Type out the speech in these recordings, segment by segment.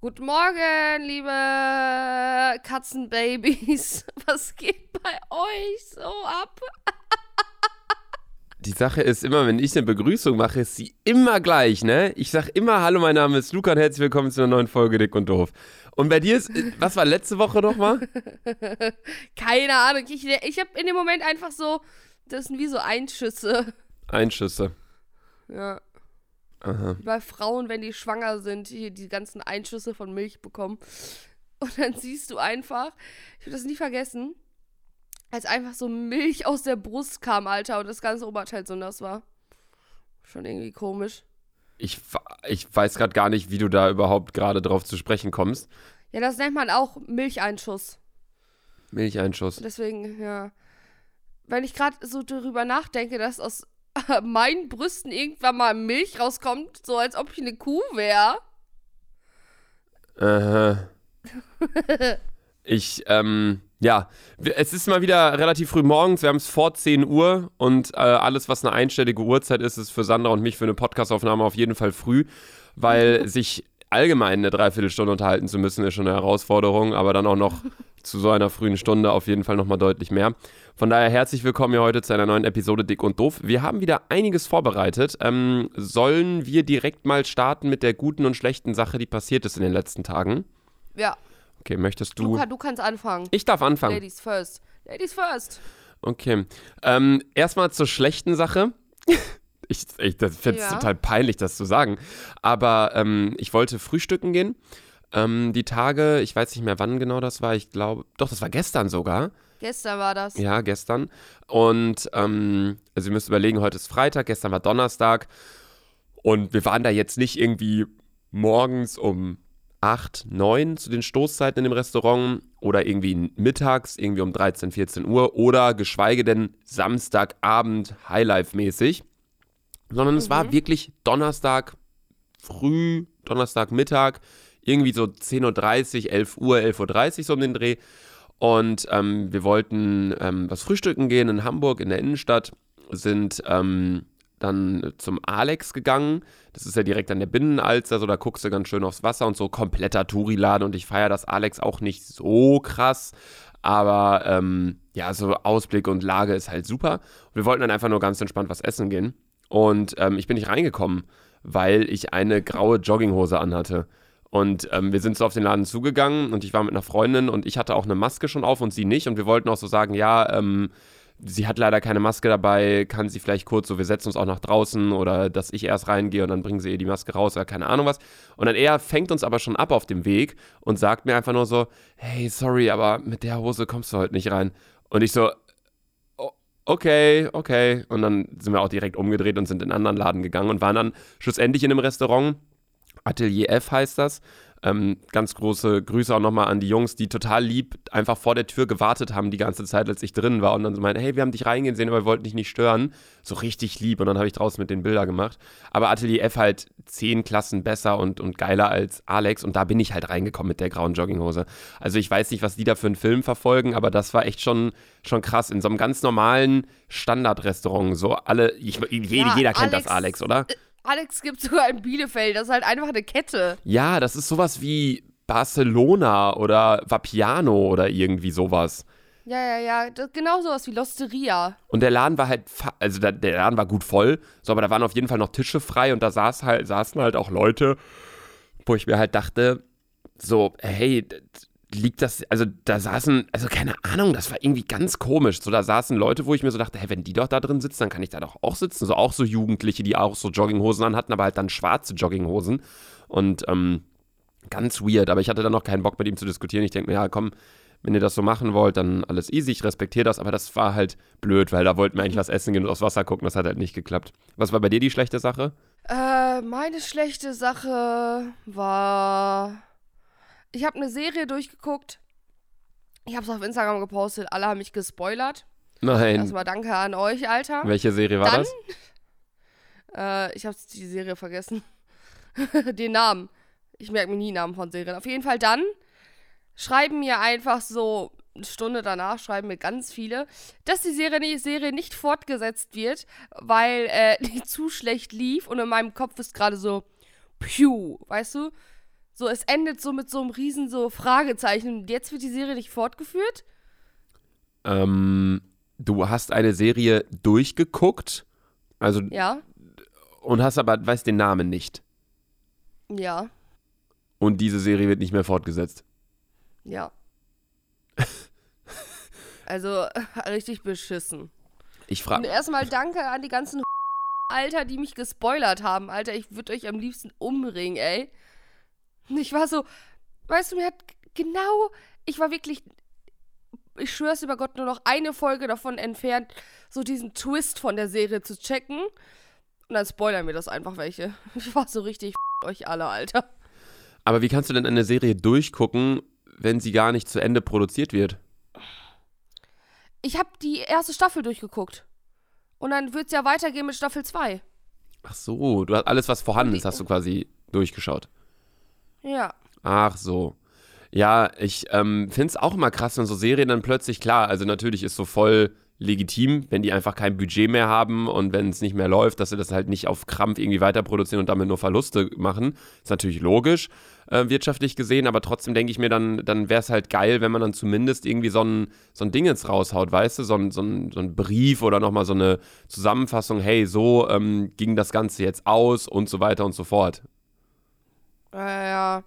Guten Morgen, liebe Katzenbabys. Was geht bei euch so ab? Die Sache ist immer, wenn ich eine Begrüßung mache, ist sie immer gleich, ne? Ich sag immer, hallo, mein Name ist Luca und herzlich willkommen zu einer neuen Folge Dick und Doof. Und bei dir ist, was war letzte Woche nochmal? Keine Ahnung. Ich, ich habe in dem Moment einfach so, das sind wie so Einschüsse. Einschüsse. Ja. Aha. Bei Frauen, wenn die schwanger sind, hier die ganzen Einschüsse von Milch bekommen. Und dann siehst du einfach, ich will das nie vergessen, als einfach so Milch aus der Brust kam, Alter, und das ganze Oberteil so nass war. Schon irgendwie komisch. Ich, ich weiß gerade gar nicht, wie du da überhaupt gerade drauf zu sprechen kommst. Ja, das nennt man auch Milcheinschuss. Milcheinschuss. Deswegen, ja. Wenn ich gerade so darüber nachdenke, dass aus meinen Brüsten irgendwann mal Milch rauskommt, so als ob ich eine Kuh wäre. Aha. ich, ähm, ja, es ist mal wieder relativ früh morgens, wir haben es vor 10 Uhr und äh, alles, was eine einstellige Uhrzeit ist, ist für Sandra und mich für eine Podcastaufnahme auf jeden Fall früh, weil sich allgemein eine Dreiviertelstunde unterhalten zu müssen, ist schon eine Herausforderung, aber dann auch noch zu so einer frühen Stunde auf jeden Fall nochmal deutlich mehr. Von daher herzlich willkommen hier heute zu einer neuen Episode Dick und Doof. Wir haben wieder einiges vorbereitet. Ähm, sollen wir direkt mal starten mit der guten und schlechten Sache, die passiert ist in den letzten Tagen? Ja. Okay, möchtest du. Luca, du kannst anfangen. Ich darf anfangen. Ladies first. Ladies first. Okay. Ähm, erstmal zur schlechten Sache. ich ich finde es ja. total peinlich, das zu sagen. Aber ähm, ich wollte frühstücken gehen. Ähm, die Tage, ich weiß nicht mehr, wann genau das war. Ich glaube, doch, das war gestern sogar. Gestern war das. Ja, gestern. Und ähm, also ihr müsst überlegen, heute ist Freitag, gestern war Donnerstag. Und wir waren da jetzt nicht irgendwie morgens um 8, 9 zu den Stoßzeiten in dem Restaurant oder irgendwie mittags, irgendwie um 13, 14 Uhr oder geschweige denn Samstagabend Highlife-mäßig, sondern mhm. es war mhm. wirklich Donnerstag früh, Donnerstag Mittag, irgendwie so 10.30 Uhr, 11 Uhr, 11.30 Uhr so um den Dreh. Und ähm, wir wollten ähm, was frühstücken gehen in Hamburg in der Innenstadt, sind ähm, dann zum Alex gegangen. Das ist ja direkt an der Binnenalster, so da guckst du ganz schön aufs Wasser und so kompletter Touriladen und ich feiere das Alex auch nicht so krass. Aber ähm, ja, so Ausblick und Lage ist halt super. Wir wollten dann einfach nur ganz entspannt was essen gehen. Und ähm, ich bin nicht reingekommen, weil ich eine graue Jogginghose anhatte. Und ähm, wir sind so auf den Laden zugegangen und ich war mit einer Freundin und ich hatte auch eine Maske schon auf und sie nicht. Und wir wollten auch so sagen, ja, ähm, sie hat leider keine Maske dabei, kann sie vielleicht kurz so, wir setzen uns auch nach draußen oder dass ich erst reingehe und dann bringen sie ihr die Maske raus oder keine Ahnung was. Und dann er fängt uns aber schon ab auf dem Weg und sagt mir einfach nur so, hey, sorry, aber mit der Hose kommst du heute nicht rein. Und ich so, okay, okay. Und dann sind wir auch direkt umgedreht und sind in einen anderen Laden gegangen und waren dann schlussendlich in einem Restaurant. Atelier F heißt das. Ähm, ganz große Grüße auch nochmal an die Jungs, die total lieb einfach vor der Tür gewartet haben die ganze Zeit, als ich drin war und dann so meinten, hey, wir haben dich reingehen sehen, aber wir wollten dich nicht stören. So richtig lieb und dann habe ich draußen mit den Bilder gemacht. Aber Atelier F halt zehn Klassen besser und, und geiler als Alex und da bin ich halt reingekommen mit der grauen Jogginghose. Also ich weiß nicht, was die da für einen Film verfolgen, aber das war echt schon, schon krass. In so einem ganz normalen Standardrestaurant, so alle, ich, jeder, ja, jeder kennt Alex, das Alex, oder? Alex gibt sogar in Bielefeld. Das ist halt einfach eine Kette. Ja, das ist sowas wie Barcelona oder Vapiano oder irgendwie sowas. Ja, ja, ja. Das, genau sowas wie Losteria. Und der Laden war halt, also der, der, Laden war gut voll, so, aber da waren auf jeden Fall noch Tische frei und da saß halt, saßen halt auch Leute, wo ich mir halt dachte, so, hey, liegt das, also da saßen, also keine Ahnung, das war irgendwie ganz komisch. So, da saßen Leute, wo ich mir so dachte, hey, wenn die doch da drin sitzen, dann kann ich da doch auch sitzen. So auch so Jugendliche, die auch so Jogginghosen anhatten, aber halt dann schwarze Jogginghosen. Und ähm, ganz weird, aber ich hatte dann noch keinen Bock mit ihm zu diskutieren. Ich denke mir, ja, komm, wenn ihr das so machen wollt, dann alles easy, ich respektiere das, aber das war halt blöd, weil da wollten wir eigentlich was essen gehen und aufs Wasser gucken, das hat halt nicht geklappt. Was war bei dir die schlechte Sache? Äh, meine schlechte Sache war ich habe eine Serie durchgeguckt. Ich habe es auf Instagram gepostet. Alle haben mich gespoilert. Nein. Erstmal danke an euch, Alter. Welche Serie war Dann, das? Äh, ich habe die Serie vergessen. Den Namen. Ich merke mir nie Namen von Serien. Auf jeden Fall dann schreiben mir einfach so eine Stunde danach schreiben mir ganz viele, dass die Serie, die Serie nicht fortgesetzt wird, weil äh, die zu schlecht lief und in meinem Kopf ist gerade so, piu, weißt du? So, es endet so mit so einem riesen so Fragezeichen. Und jetzt wird die Serie nicht fortgeführt? Ähm, du hast eine Serie durchgeguckt, also Ja. und hast aber weißt den Namen nicht. Ja. Und diese Serie wird nicht mehr fortgesetzt. Ja. also, richtig beschissen. Ich Und frage. erstmal danke an die ganzen Alter, die mich gespoilert haben. Alter, ich würde euch am liebsten umbringen, ey. Ich war so, weißt du, mir hat genau, ich war wirklich, ich schwör's über Gott, nur noch eine Folge davon entfernt, so diesen Twist von der Serie zu checken. Und dann spoilern mir das einfach welche. Ich war so richtig, euch alle, Alter. Aber wie kannst du denn eine Serie durchgucken, wenn sie gar nicht zu Ende produziert wird? Ich habe die erste Staffel durchgeguckt. Und dann wird's ja weitergehen mit Staffel 2. Ach so, du hast alles, was vorhanden ist, hast du quasi durchgeschaut. Ja. Ach so. Ja, ich ähm, finde es auch immer krass, wenn so Serien dann plötzlich, klar, also natürlich ist so voll legitim, wenn die einfach kein Budget mehr haben und wenn es nicht mehr läuft, dass sie das halt nicht auf Krampf irgendwie weiter produzieren und damit nur Verluste machen. Ist natürlich logisch, äh, wirtschaftlich gesehen, aber trotzdem denke ich mir, dann, dann wäre es halt geil, wenn man dann zumindest irgendwie so ein, so ein Ding jetzt raushaut, weißt du, so ein, so ein, so ein Brief oder nochmal so eine Zusammenfassung, hey, so ähm, ging das Ganze jetzt aus und so weiter und so fort. Ja, ja.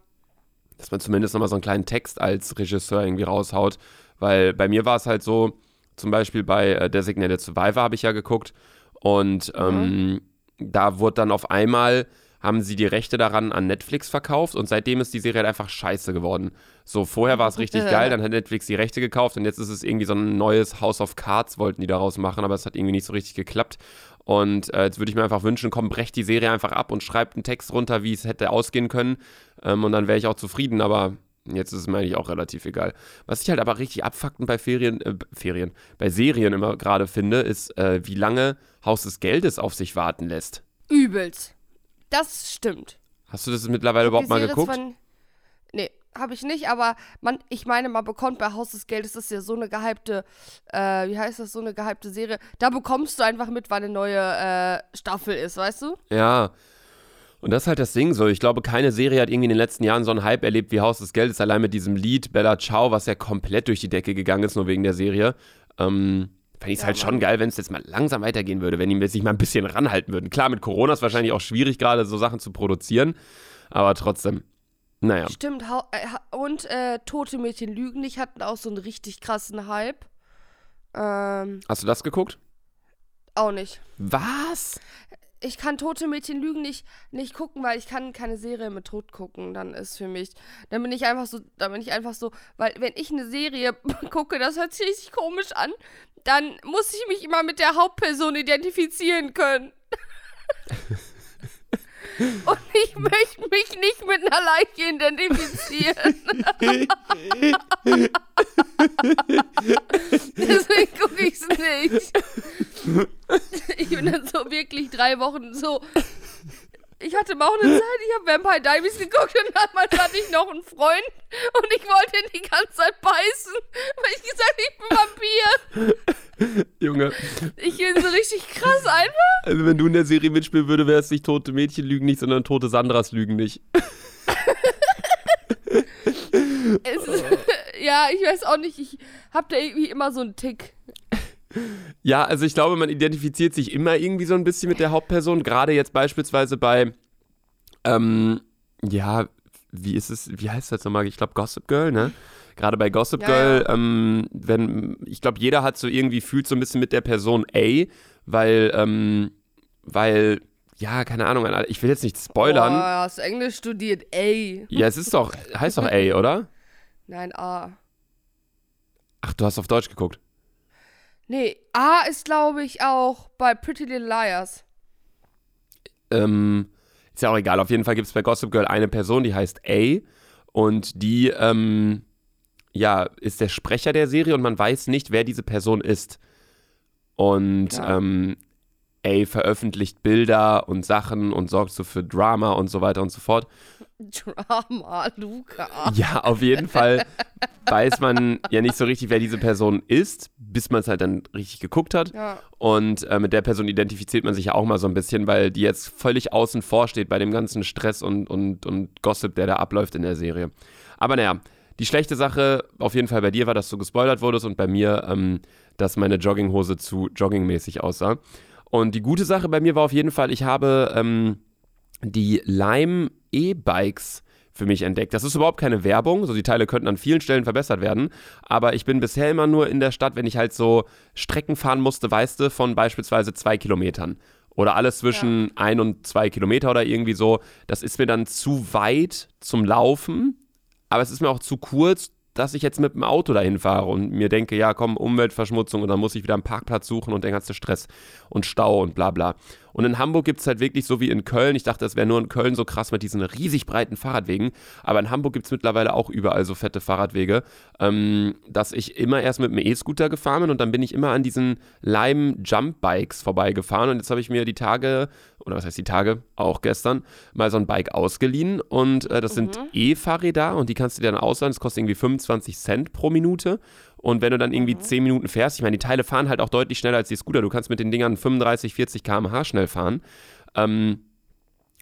dass man zumindest nochmal so einen kleinen Text als Regisseur irgendwie raushaut. Weil bei mir war es halt so, zum Beispiel bei äh, Designated Survivor habe ich ja geguckt und ähm, da wurde dann auf einmal, haben sie die Rechte daran an Netflix verkauft und seitdem ist die Serie halt einfach scheiße geworden. So, vorher war es richtig geil, dann hat Netflix die Rechte gekauft und jetzt ist es irgendwie so ein neues House of Cards, wollten die daraus machen, aber es hat irgendwie nicht so richtig geklappt. Und äh, jetzt würde ich mir einfach wünschen, komm, brecht die Serie einfach ab und schreibt einen Text runter, wie es hätte ausgehen können. Ähm, und dann wäre ich auch zufrieden, aber jetzt ist es mir eigentlich auch relativ egal. Was ich halt aber richtig abfuckend bei Ferien, äh, Ferien, bei Serien immer gerade finde, ist, äh, wie lange Haus des Geldes auf sich warten lässt. Übelst. Das stimmt. Hast du das mittlerweile überhaupt mal geguckt? Von, habe ich nicht, aber man, ich meine, man bekommt bei Haus des Geldes, das ist ja so eine gehypte, äh, wie heißt das, so eine gehypte Serie. Da bekommst du einfach mit, wann eine neue äh, Staffel ist, weißt du? Ja. Und das ist halt das Ding so. Ich glaube, keine Serie hat irgendwie in den letzten Jahren so einen Hype erlebt wie Haus des Geldes, allein mit diesem Lied Bella Ciao, was ja komplett durch die Decke gegangen ist, nur wegen der Serie. Ähm, Fände ich es Ja, halt schon geil, wenn es jetzt mal langsam weitergehen würde, wenn die sich mal ein bisschen ranhalten würden. Klar, mit Corona ist wahrscheinlich auch schwierig, gerade so Sachen zu produzieren, aber trotzdem. Naja. Stimmt, hau, äh, und äh, Tote Mädchen lügen nicht hatten auch so einen richtig krassen Hype. Ähm, Hast du das geguckt? auch nicht. Was? Ich kann Tote Mädchen lügen nicht, nicht gucken, weil ich kann keine Serie mit Tod gucken. Dann ist für mich, dann bin ich einfach so, dann bin ich einfach so, weil wenn ich eine Serie gucke, das hört sich richtig komisch an, dann muss ich mich immer mit der Hauptperson identifizieren können. Und ich möchte mich nicht mit einer Leiche identifizieren. Deswegen gucke ich es nicht. Ich bin dann so wirklich drei Wochen so. Ich hatte mal auch eine Zeit, ich habe Vampire Diaries geguckt und damals hatte ich noch einen Freund und ich wollte ihn die ganze Zeit beißen, weil ich gesagt habe, ich bin Vampir. Junge, Ich bin so richtig krass einfach. also wenn du in der Serie mitspielen würdest, wäre es nicht tote Mädchen lügen nicht, sondern tote Sandras lügen nicht. Es ja, ich weiß auch nicht, ich habe da irgendwie immer so einen Tick. Ja, also ich glaube, man identifiziert sich immer irgendwie so ein bisschen mit der Hauptperson. Gerade jetzt beispielsweise bei, ähm, ja, wie ist es, wie heißt das nochmal? Ich glaube Gossip Girl, ne? Gerade bei Gossip Ja, Girl, ja. Ähm, wenn, ich glaube, jeder hat so irgendwie fühlt so ein bisschen mit der Person A, weil, ähm, weil, ja, keine Ahnung, ich will jetzt nicht spoilern. Boah, hast du Englisch studiert? Ey. Ja, es ist doch, heißt doch A, oder? Nein, A. Ach, du hast auf Deutsch geguckt. Nee, A ist, glaube ich, auch bei Pretty Little Liars. ähm, ist ja auch egal. Auf jeden Fall gibt es bei Gossip Girl eine Person, die heißt A. Und die, ähm, ja, ist der Sprecher der Serie und man weiß nicht, wer diese Person ist. Und Ja. ähm, ey, veröffentlicht Bilder und Sachen und sorgt so für Drama und so weiter und so fort. Drama, Luca. Ja, auf jeden Fall weiß man ja nicht so richtig, wer diese Person ist, bis man es halt dann richtig geguckt hat. Ja. Und äh, mit der Person identifiziert man sich ja auch mal so ein bisschen, weil die jetzt völlig außen vor steht bei dem ganzen Stress und, und, und Gossip, der da abläuft in der Serie. Aber naja, die schlechte Sache auf jeden Fall bei dir war, dass du gespoilert wurdest und bei mir, ähm, dass meine Jogginghose zu joggingmäßig aussah. Und die gute Sache bei mir war auf jeden Fall, ich habe ähm, die Lime E-Bikes für mich entdeckt. Das ist überhaupt keine Werbung, so die Teile könnten an vielen Stellen verbessert werden, aber ich bin bisher immer nur in der Stadt, wenn ich halt so Strecken fahren musste, weißt du, von beispielsweise zwei Kilometern. Oder alles zwischen ja. ein und zwei Kilometer oder irgendwie so. Das ist mir dann zu weit zum Laufen, aber es ist mir auch zu kurz, dass ich jetzt mit dem Auto dahin fahre und mir denke, ja komm, Umweltverschmutzung und dann muss ich wieder einen Parkplatz suchen und der ganze Stress und Stau und bla bla. Und in Hamburg gibt es halt wirklich so wie in Köln. Ich dachte, es wäre nur in Köln so krass mit diesen riesig breiten Fahrradwegen. Aber in Hamburg gibt es mittlerweile auch überall so fette Fahrradwege, ähm, dass ich immer erst mit dem E-Scooter gefahren bin und dann bin ich immer an diesen Lime Jump Bikes vorbeigefahren. Und jetzt habe ich mir die Tage, oder was heißt die Tage, auch gestern, mal so ein Bike ausgeliehen. Und äh, das mhm. sind E-Fahrräder und die kannst du dir dann ausleihen. Das kostet irgendwie 25 Cent pro Minute. Und wenn du dann irgendwie mhm. 10 Minuten fährst, ich meine, die Teile fahren halt auch deutlich schneller als die Scooter. Du kannst mit den Dingern 35, 40 km/h schnell fahren. Ähm,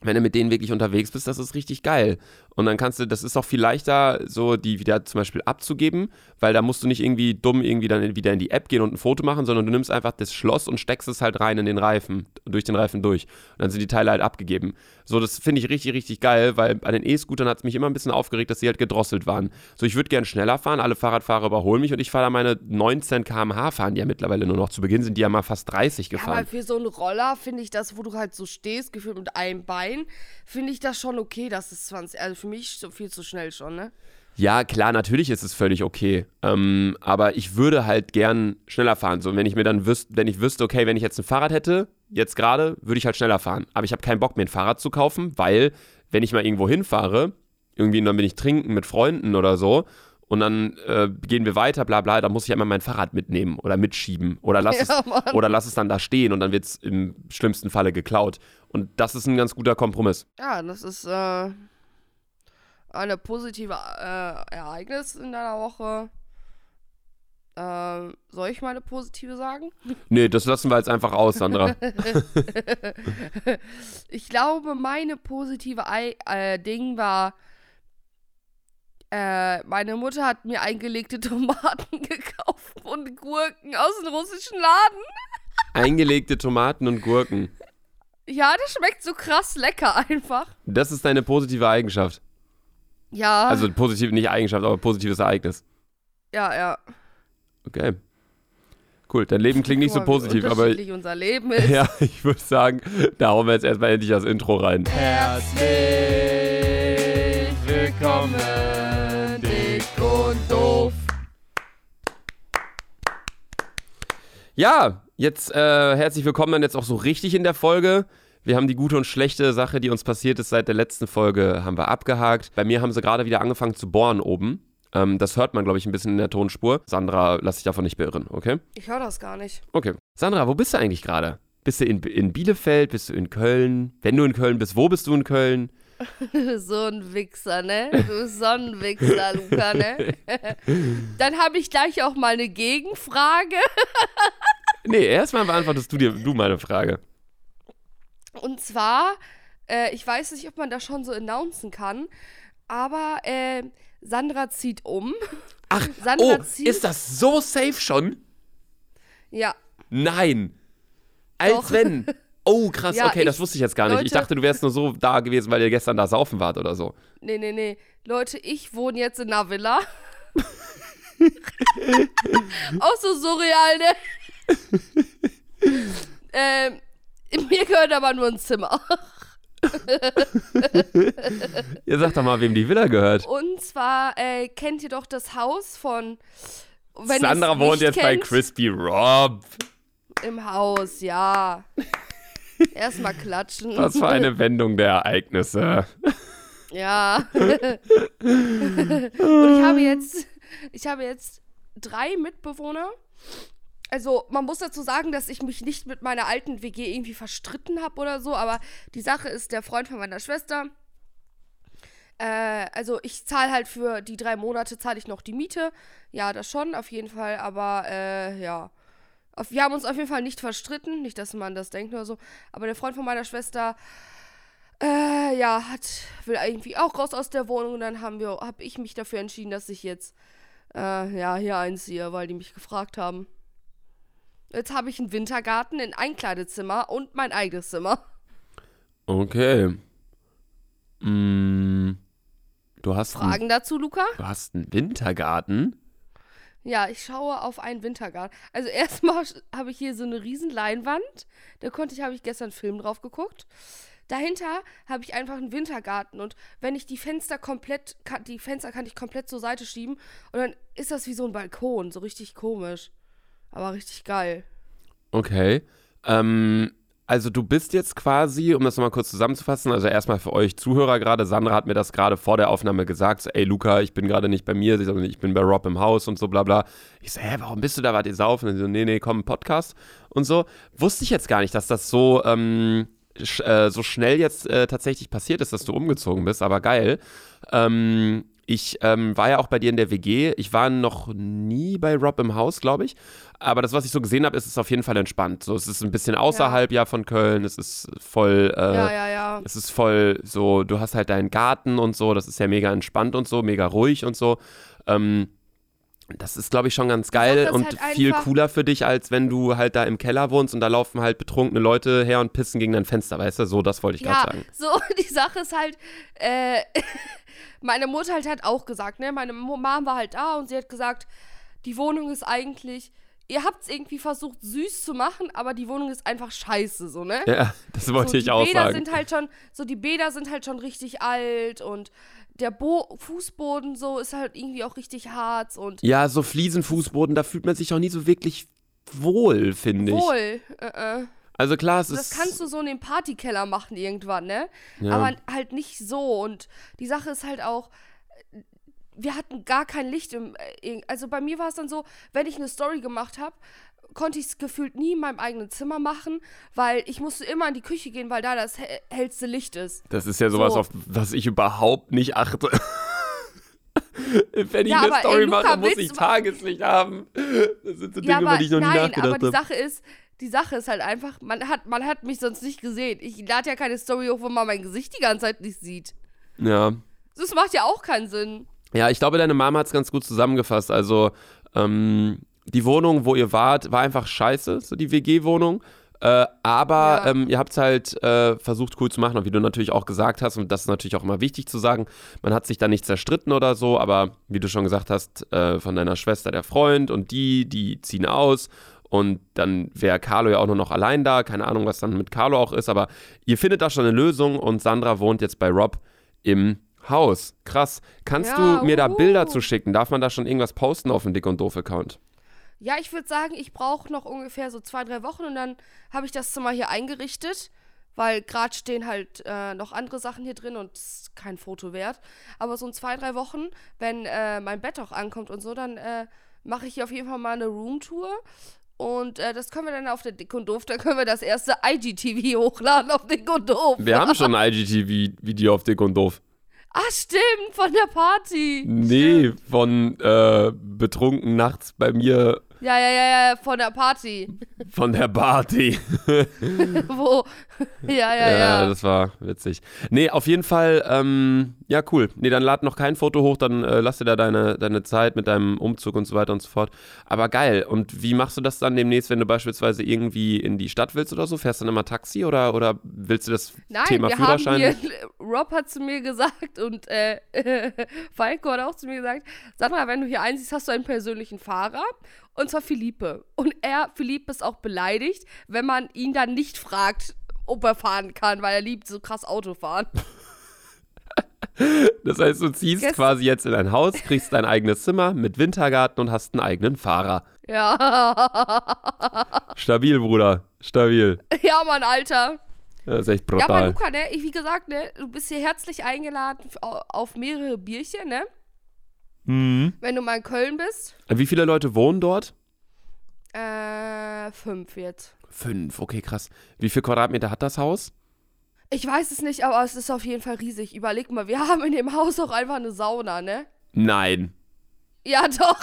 wenn du mit denen wirklich unterwegs bist, das ist richtig geil. Und dann kannst du, das ist auch viel leichter, so die wieder zum Beispiel abzugeben, weil da musst du nicht irgendwie dumm irgendwie dann wieder in die App gehen und ein Foto machen, sondern du nimmst einfach das Schloss und steckst es halt rein in den Reifen, durch den Reifen durch. Und dann sind die Teile halt abgegeben. So, das finde ich richtig, richtig geil, weil bei den E-Scootern hat es mich immer ein bisschen aufgeregt, dass sie halt gedrosselt waren. So, ich würde gern schneller fahren, alle Fahrradfahrer überholen mich und ich fahre da meine 19 km/h fahren, die ja mittlerweile nur noch zu Beginn sind, die ja mal fast 30 gefahren. Ja, aber für so einen Roller finde ich das, wo du halt so stehst, gefühlt mit einem Bein, finde ich das schon okay, dass es 20, also für mich so viel zu schnell schon, ne? Ja, klar, natürlich ist es völlig okay. Ähm, aber ich würde halt gern schneller fahren. So, wenn ich mir dann wüsste, wenn ich wüsste, okay, wenn ich jetzt ein Fahrrad hätte, jetzt gerade, würde ich halt schneller fahren. Aber ich habe keinen Bock, mir ein Fahrrad zu kaufen, weil, wenn ich mal irgendwo hinfahre, irgendwie dann bin ich trinken mit Freunden oder so, und dann äh, gehen wir weiter, bla bla, da muss ich immer mein Fahrrad mitnehmen oder mitschieben oder lass, ja, es, oder lass es dann da stehen und dann wird es im schlimmsten Falle geklaut. Und das ist ein ganz guter Kompromiss. Ja, das ist äh, eine positive äh, Ereignis in deiner Woche. Äh, soll ich mal eine positive sagen? Nee, das lassen wir jetzt einfach aus, Sandra. ich glaube, meine positive I äh, Ding war, äh, meine Mutter hat mir eingelegte Tomaten gekauft und Gurken aus dem russischen Laden. Eingelegte Tomaten und Gurken. Ja, das schmeckt so krass lecker einfach. Das ist deine positive Eigenschaft. Ja. Also positiv, nicht Eigenschaft, aber positives Ereignis. Ja, ja. Okay. Cool, dein Leben klingt nicht so positiv, aber. Unser Leben ist. Ja, ich würde sagen, da hauen wir jetzt erstmal endlich das Intro rein. Herzlich willkommen, dick und doof. Ja, jetzt äh, herzlich willkommen dann jetzt auch so richtig in der Folge. Wir haben die gute und schlechte Sache, die uns passiert ist seit der letzten Folge, haben wir abgehakt. Bei mir haben sie gerade wieder angefangen zu bohren oben. Ähm, das hört man, glaube ich, ein bisschen in der Tonspur. Sandra, lass dich davon nicht beirren, okay? Ich höre das gar nicht. Okay. Sandra, wo bist du eigentlich gerade? Bist du in, in Bielefeld? Bist du in Köln? Wenn du in Köln bist, wo bist du in Köln? so ein Wichser, ne? Du Sonnenwichser, Luca, ne? Dann habe ich gleich auch mal eine Gegenfrage. nee, erstmal beantwortest du dir du meine Frage. Und zwar, äh, ich weiß nicht, ob man das schon so announcen kann, aber äh, Sandra zieht um. Ach, Sandra oh, zieht, ist das so safe schon? Ja. Nein. Als Doch. wenn. Oh, krass, ja, okay, ich, das wusste ich jetzt gar nicht. Leute, ich dachte, du wärst nur so da gewesen, weil ihr gestern da saufen wart oder so. Nee, nee, nee. Leute, ich wohne jetzt in einer Villa. Auch so surreal, ne? ähm, mir gehört aber nur ein Zimmer. ihr sagt doch mal, wem die Villa gehört. Und zwar äh, kennt ihr doch das Haus von. Sandra wohnt jetzt kennt, bei Crispy Rob. Im Haus, ja. Erstmal klatschen. Was für eine Wendung der Ereignisse. Ja. Und ich habe jetzt, ich habe jetzt drei Mitbewohner also man muss dazu sagen, dass ich mich nicht mit meiner alten WG irgendwie verstritten habe oder so, aber die Sache ist, der Freund von meiner Schwester, äh, also ich zahle halt für die drei Monate zahle ich noch die Miete. Ja, das schon, auf jeden Fall, aber äh, ja. Wir haben uns auf jeden Fall nicht verstritten, nicht, dass man das denkt oder so, aber der Freund von meiner Schwester, äh, ja, hat, will irgendwie auch raus aus der Wohnung und dann haben wir, habe ich mich dafür entschieden, dass ich jetzt, äh, ja, hier einziehe, weil die mich gefragt haben. Jetzt habe ich einen Wintergarten, ein Einkleidezimmer und mein eigenes Zimmer. Okay. Mm, du hast Fragen einen, dazu, Luca? du hast einen Wintergarten. Ja, ich schaue auf einen Wintergarten. Also erstmal habe ich hier so eine riesen Leinwand. Da konnte ich, habe ich gestern einen Film drauf geguckt. Dahinter habe ich einfach einen Wintergarten und wenn ich die Fenster komplett, kann, die Fenster kann ich komplett zur Seite schieben und dann ist das wie so ein Balkon, so richtig komisch. Aber richtig geil. Okay. Ähm, also du bist jetzt quasi, um das nochmal kurz zusammenzufassen, also erstmal für euch Zuhörer gerade, Sandra hat mir das gerade vor der Aufnahme gesagt, so, ey Luca, ich bin gerade nicht bei mir, sondern ich bin bei Rob im Haus und so bla bla. Ich so, hä, warum bist du da, wart ihr saufen? Und sie so, nee, nee, komm, Podcast und so. Wusste ich jetzt gar nicht, dass das so, ähm, sch äh, so schnell jetzt äh, tatsächlich passiert ist, dass du umgezogen bist, aber geil. Ähm, ich ähm, war ja auch bei dir in der WG. Ich war noch nie bei Rob im Haus, glaube ich. Aber das, was ich so gesehen habe, ist es auf jeden Fall entspannt. So, es ist ein bisschen außerhalb ja, ja von Köln. Es ist voll. Äh, ja, ja, ja. Es ist voll so. Du hast halt deinen Garten und so. Das ist ja mega entspannt und so, mega ruhig und so. Ähm, das ist, glaube ich, schon ganz geil und halt viel cooler für dich, als wenn du halt da im Keller wohnst und da laufen halt betrunkene Leute her und pissen gegen dein Fenster, weißt du? So, das wollte ich ja, gerade sagen. So, die Sache ist halt, äh, meine Mutter halt hat auch gesagt, ne? Meine Mom war halt da und sie hat gesagt, die Wohnung ist eigentlich. Ihr habt es irgendwie versucht, süß zu machen, aber die Wohnung ist einfach scheiße, so, ne? Ja, das wollte so, ich auch Bäder sagen. Sind halt schon, so, die Bäder sind halt schon richtig alt und der Bo Fußboden so ist halt irgendwie auch richtig hart und. Ja, so Fliesenfußboden, da fühlt man sich auch nie so wirklich wohl, finde ich. Wohl, äh, äh. Also klar, es das ist. Das kannst du so in den Partykeller machen irgendwann, ne? Ja. Aber halt nicht so. Und die Sache ist halt auch, wir hatten gar kein Licht im. Also bei mir war es dann so, wenn ich eine Story gemacht habe, konnte ich es gefühlt nie in meinem eigenen Zimmer machen, weil ich musste immer in die Küche gehen, weil da das hellste Licht ist. Das ist ja sowas, So. auf was ich überhaupt nicht achte. Wenn ich Ja, eine Story ey, Luca, mache, muss ich Tageslicht haben. Das sind so Dinge, ja, über die ich noch nie nein, nachgedacht aber die habe. Sache ist, die Sache ist halt einfach, man hat, man hat mich sonst nicht gesehen. Ich lade ja keine Story hoch, wo man mein Gesicht die ganze Zeit nicht sieht. Ja. Das macht ja auch keinen Sinn. Ja, ich glaube, deine Mama hat es ganz gut zusammengefasst. Also, ähm, die Wohnung, wo ihr wart, war einfach scheiße, so die WG-Wohnung. Äh, aber Ja. ähm, ihr habt es halt äh, versucht cool zu machen und wie du natürlich auch gesagt hast, und das ist natürlich auch immer wichtig zu sagen, man hat sich da nicht zerstritten oder so, aber wie du schon gesagt hast, äh, von deiner Schwester der Freund und die, die ziehen aus und dann wäre Carlo ja auch nur noch allein da, keine Ahnung, was dann mit Carlo auch ist, aber ihr findet da schon eine Lösung und Sandra wohnt jetzt bei Rob im Haus. Krass. Kannst Ja, du mir da uhu. Bilder zu schicken? Darf man da schon irgendwas posten auf dem Dick und Doof-Account? Ja, ich würde sagen, ich brauche noch ungefähr so zwei, drei Wochen und dann habe ich das Zimmer hier eingerichtet, weil gerade stehen halt äh, noch andere Sachen hier drin und es ist kein Foto wert. Aber so in zwei, drei Wochen, wenn äh, mein Bett auch ankommt und so, dann äh, mache ich hier auf jeden Fall mal eine Roomtour. Und äh, das können wir dann auf der Dick und Doof, da können wir das erste IGTV hochladen auf Dick und Doof. Wir haben schon ein IGTV-Video auf Dick und Doof. Ah, stimmt, von der Party. Nee, von äh, betrunken nachts bei mir Ja, ja, ja, ja, von der Party. von der Party. Wo. Ja, ja, Ja, ja. das war witzig. Nee, auf jeden Fall, ähm, ja, cool. Nee, dann lad noch kein Foto hoch, dann äh, lass dir da deine, deine Zeit mit deinem Umzug und so weiter und so fort. Aber geil. Und wie machst du das dann demnächst, wenn du beispielsweise irgendwie in die Stadt willst oder so? Fährst du dann immer Taxi oder, oder willst du das Nein, Thema wir Führerschein? haben hier, Rob hat zu mir gesagt und äh, Falco hat auch zu mir gesagt, Sandra, wenn du hier einsiehst, hast du einen persönlichen Fahrer und zwar Philippe. Und er, Philippe, ist auch beleidigt, wenn man ihn dann nicht fragt, ob er fahren kann, weil er liebt so krass Autofahren. Das heißt, du ziehst Gest- quasi jetzt in ein Haus, kriegst dein eigenes Zimmer mit Wintergarten und hast einen eigenen Fahrer. Ja. Stabil, Bruder. Stabil. ja, Mann, Alter. Das ist echt Ja, aber brutal. Luca, ne, ich, wie gesagt, ne, du bist hier herzlich eingeladen auf mehrere Bierchen, ne? Mhm. Wenn du mal in Köln bist. Wie viele Leute wohnen dort? Äh, fünf jetzt. Fünf, okay, krass. Wie viel Quadratmeter hat das Haus? Ich weiß es nicht, aber es ist auf jeden Fall riesig. Überleg mal, wir haben in dem Haus auch einfach eine Sauna, ne? Nein. Ja, doch.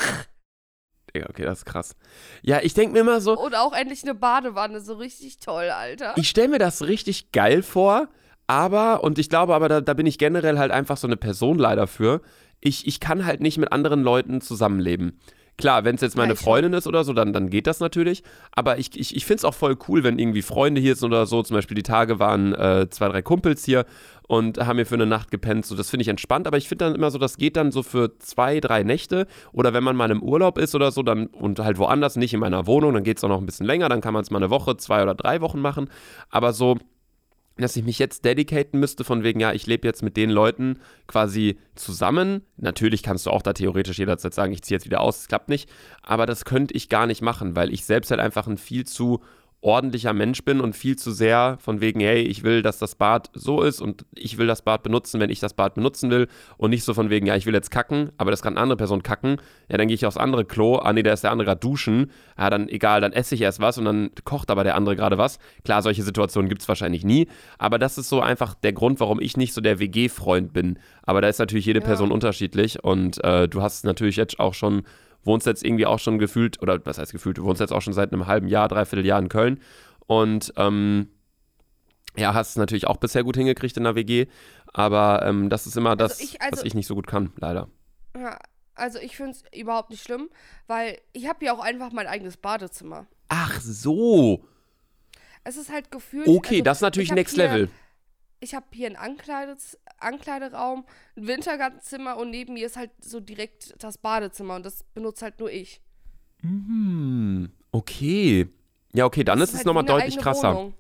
Okay, das ist krass. Ja, ich denke mir immer so, Und auch endlich eine Badewanne, so richtig toll, Alter. ich stelle mir das richtig geil vor, aber, und ich glaube aber, da, da bin ich generell halt einfach so eine Person leider für, ich, ich kann halt nicht mit anderen Leuten zusammenleben. Klar, wenn es jetzt meine Freundin ist oder so, dann, dann geht das natürlich. Aber ich, ich, ich finde es auch voll cool, wenn irgendwie Freunde hier sind oder so. Zum Beispiel die Tage waren äh, zwei, drei Kumpels hier und haben hier für eine Nacht gepennt. So, das finde ich entspannt. Aber ich finde dann immer so, das geht dann so für zwei, drei Nächte. Oder wenn man mal im Urlaub ist oder so, dann und halt woanders, nicht in meiner Wohnung, dann geht es auch noch ein bisschen länger. Dann kann man es mal eine Woche, zwei oder drei Wochen machen. Aber so, dass ich mich jetzt dedicaten müsste, von wegen, ja, ich lebe jetzt mit den Leuten quasi zusammen. Natürlich kannst du auch da theoretisch jederzeit sagen, ich ziehe jetzt wieder aus, es klappt nicht. Aber das könnte ich gar nicht machen, weil ich selbst halt einfach ein viel zu ordentlicher Mensch bin und viel zu sehr von wegen, hey, ich will, dass das Bad so ist und ich will das Bad benutzen, wenn ich das Bad benutzen will und nicht so von wegen, ja, ich will jetzt kacken, aber das kann eine andere Person kacken, ja, dann gehe ich aufs andere Klo, ah nee, da ist der andere gerade duschen, ja, dann egal, dann esse ich erst was und dann kocht aber der andere gerade was. Klar, solche Situationen gibt es wahrscheinlich nie, aber das ist so einfach der Grund, warum ich nicht so der WG-Freund bin. Aber da ist natürlich jede Ja. Person unterschiedlich und äh, du hast natürlich jetzt auch schon wohnst jetzt irgendwie auch schon gefühlt, oder was heißt gefühlt, du wohnst jetzt auch schon seit einem halben Jahr, dreiviertel Jahr in Köln und ähm, ja, hast es natürlich auch bisher gut hingekriegt in der WG, aber ähm, das ist immer das, ich- also- was ich nicht so gut kann, leider. Ja, also ich finde es überhaupt nicht schlimm, weil ich habe ja auch einfach mein eigenes Badezimmer. Ach so, Es ist halt gefühlt. okay, also, das ist natürlich Next Level. Ich habe hier ein Ankleides Ankleideraum, ein Wintergartenzimmer und neben mir ist halt so direkt das Badezimmer und das benutzt halt nur ich. Hm, okay. Ja, okay, dann Das ist es halt nochmal deutlich krasser. Wohnung.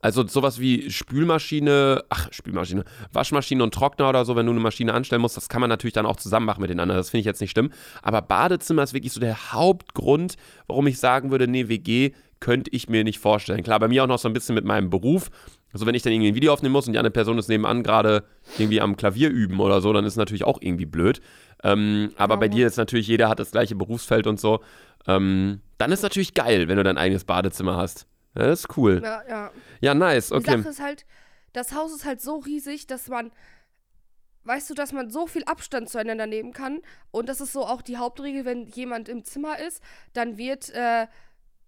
Also sowas wie Spülmaschine, ach, Spülmaschine, Waschmaschine und Trockner oder so, wenn du eine Maschine anstellen musst, das kann man natürlich dann auch zusammen machen mit den anderen. Das finde ich jetzt nicht schlimm. Aber Badezimmer ist wirklich so der Hauptgrund, warum ich sagen würde, nee, WG könnte ich mir nicht vorstellen. Klar, bei mir auch noch so ein bisschen mit meinem Beruf. Also wenn ich dann irgendwie ein Video aufnehmen muss und die andere Person ist nebenan gerade irgendwie am Klavier üben oder so, dann ist es natürlich auch irgendwie blöd. Ähm, aber bei Ja. dir ist natürlich, jeder hat das gleiche Berufsfeld und so. Ähm, dann ist natürlich geil, wenn du dein eigenes Badezimmer hast. Ja, das ist cool. Ja, ja. Ja, nice, Die okay. Sache ist halt, das Haus ist halt so riesig, dass man, weißt du, dass man so viel Abstand zueinander nehmen kann. Und das ist so auch die Hauptregel, wenn jemand im Zimmer ist, dann wird, äh,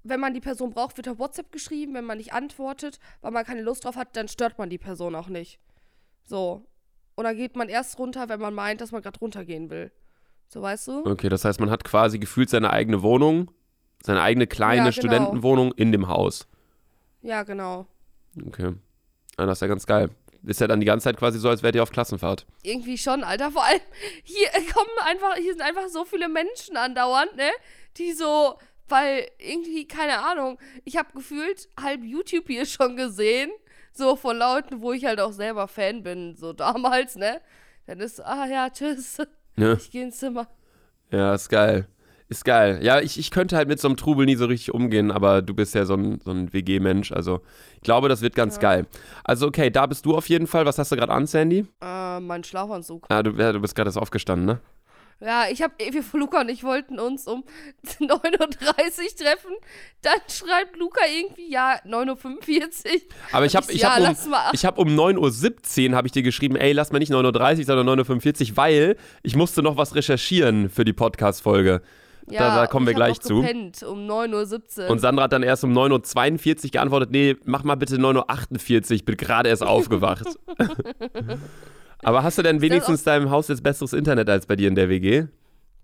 wenn man die Person braucht, wird auf WhatsApp geschrieben. Wenn man nicht antwortet, weil man keine Lust drauf hat, dann stört man die Person auch nicht. So. Und dann geht man erst runter, wenn man meint, dass man gerade runtergehen will. So, weißt du? Okay, das heißt, man hat quasi gefühlt seine eigene Wohnung, seine eigene kleine Ja, genau. Studentenwohnung in dem Haus. Ja, genau. Okay. Ja, das ist ja ganz geil. Ist ja dann die ganze Zeit quasi so, als wärt ihr auf Klassenfahrt. Irgendwie schon, Alter. Vor allem, hier kommen einfach, hier sind einfach so viele Menschen andauernd, ne? Die so, weil irgendwie, keine Ahnung, ich habe gefühlt halb YouTube hier schon gesehen. So von Leuten, wo ich halt auch selber Fan bin, so damals, ne? Dann ist, ah ja, tschüss. Ja, Ich gehe ins Zimmer. ja ist geil. Ist geil. Ja, ich, ich könnte halt mit so einem Trubel nie so richtig umgehen, aber du bist ja so ein, so ein WG-Mensch. Also, ich glaube, das wird ganz Ja. geil. Also, okay, da bist du auf jeden Fall. Was hast du gerade an, Sandy? Äh, mein Schlafanzug. Ah, du, ja, du bist gerade erst aufgestanden, ne? Ja, ich hab, wir, Luca und ich wollten uns um 9.30 Uhr treffen. Dann schreibt Luca irgendwie, ja, 9.45 Uhr. Aber ich habe ich ja, hab um, ich hab um 9.17 Uhr habe ich dir geschrieben, ey, lass mal nicht 9.30 Uhr, sondern 9.45 Uhr, weil ich musste noch was recherchieren für die Podcast-Folge. Ja, da kommen und wir ich gleich zu. gepennt, um 9.17 Uhr. Und Sandra hat dann erst um 9.42 Uhr geantwortet, nee, mach mal bitte 9.48 Uhr, ich bin gerade erst aufgewacht. Aber hast du denn wenigstens in deinem Haus jetzt besseres Internet als bei dir in der WG?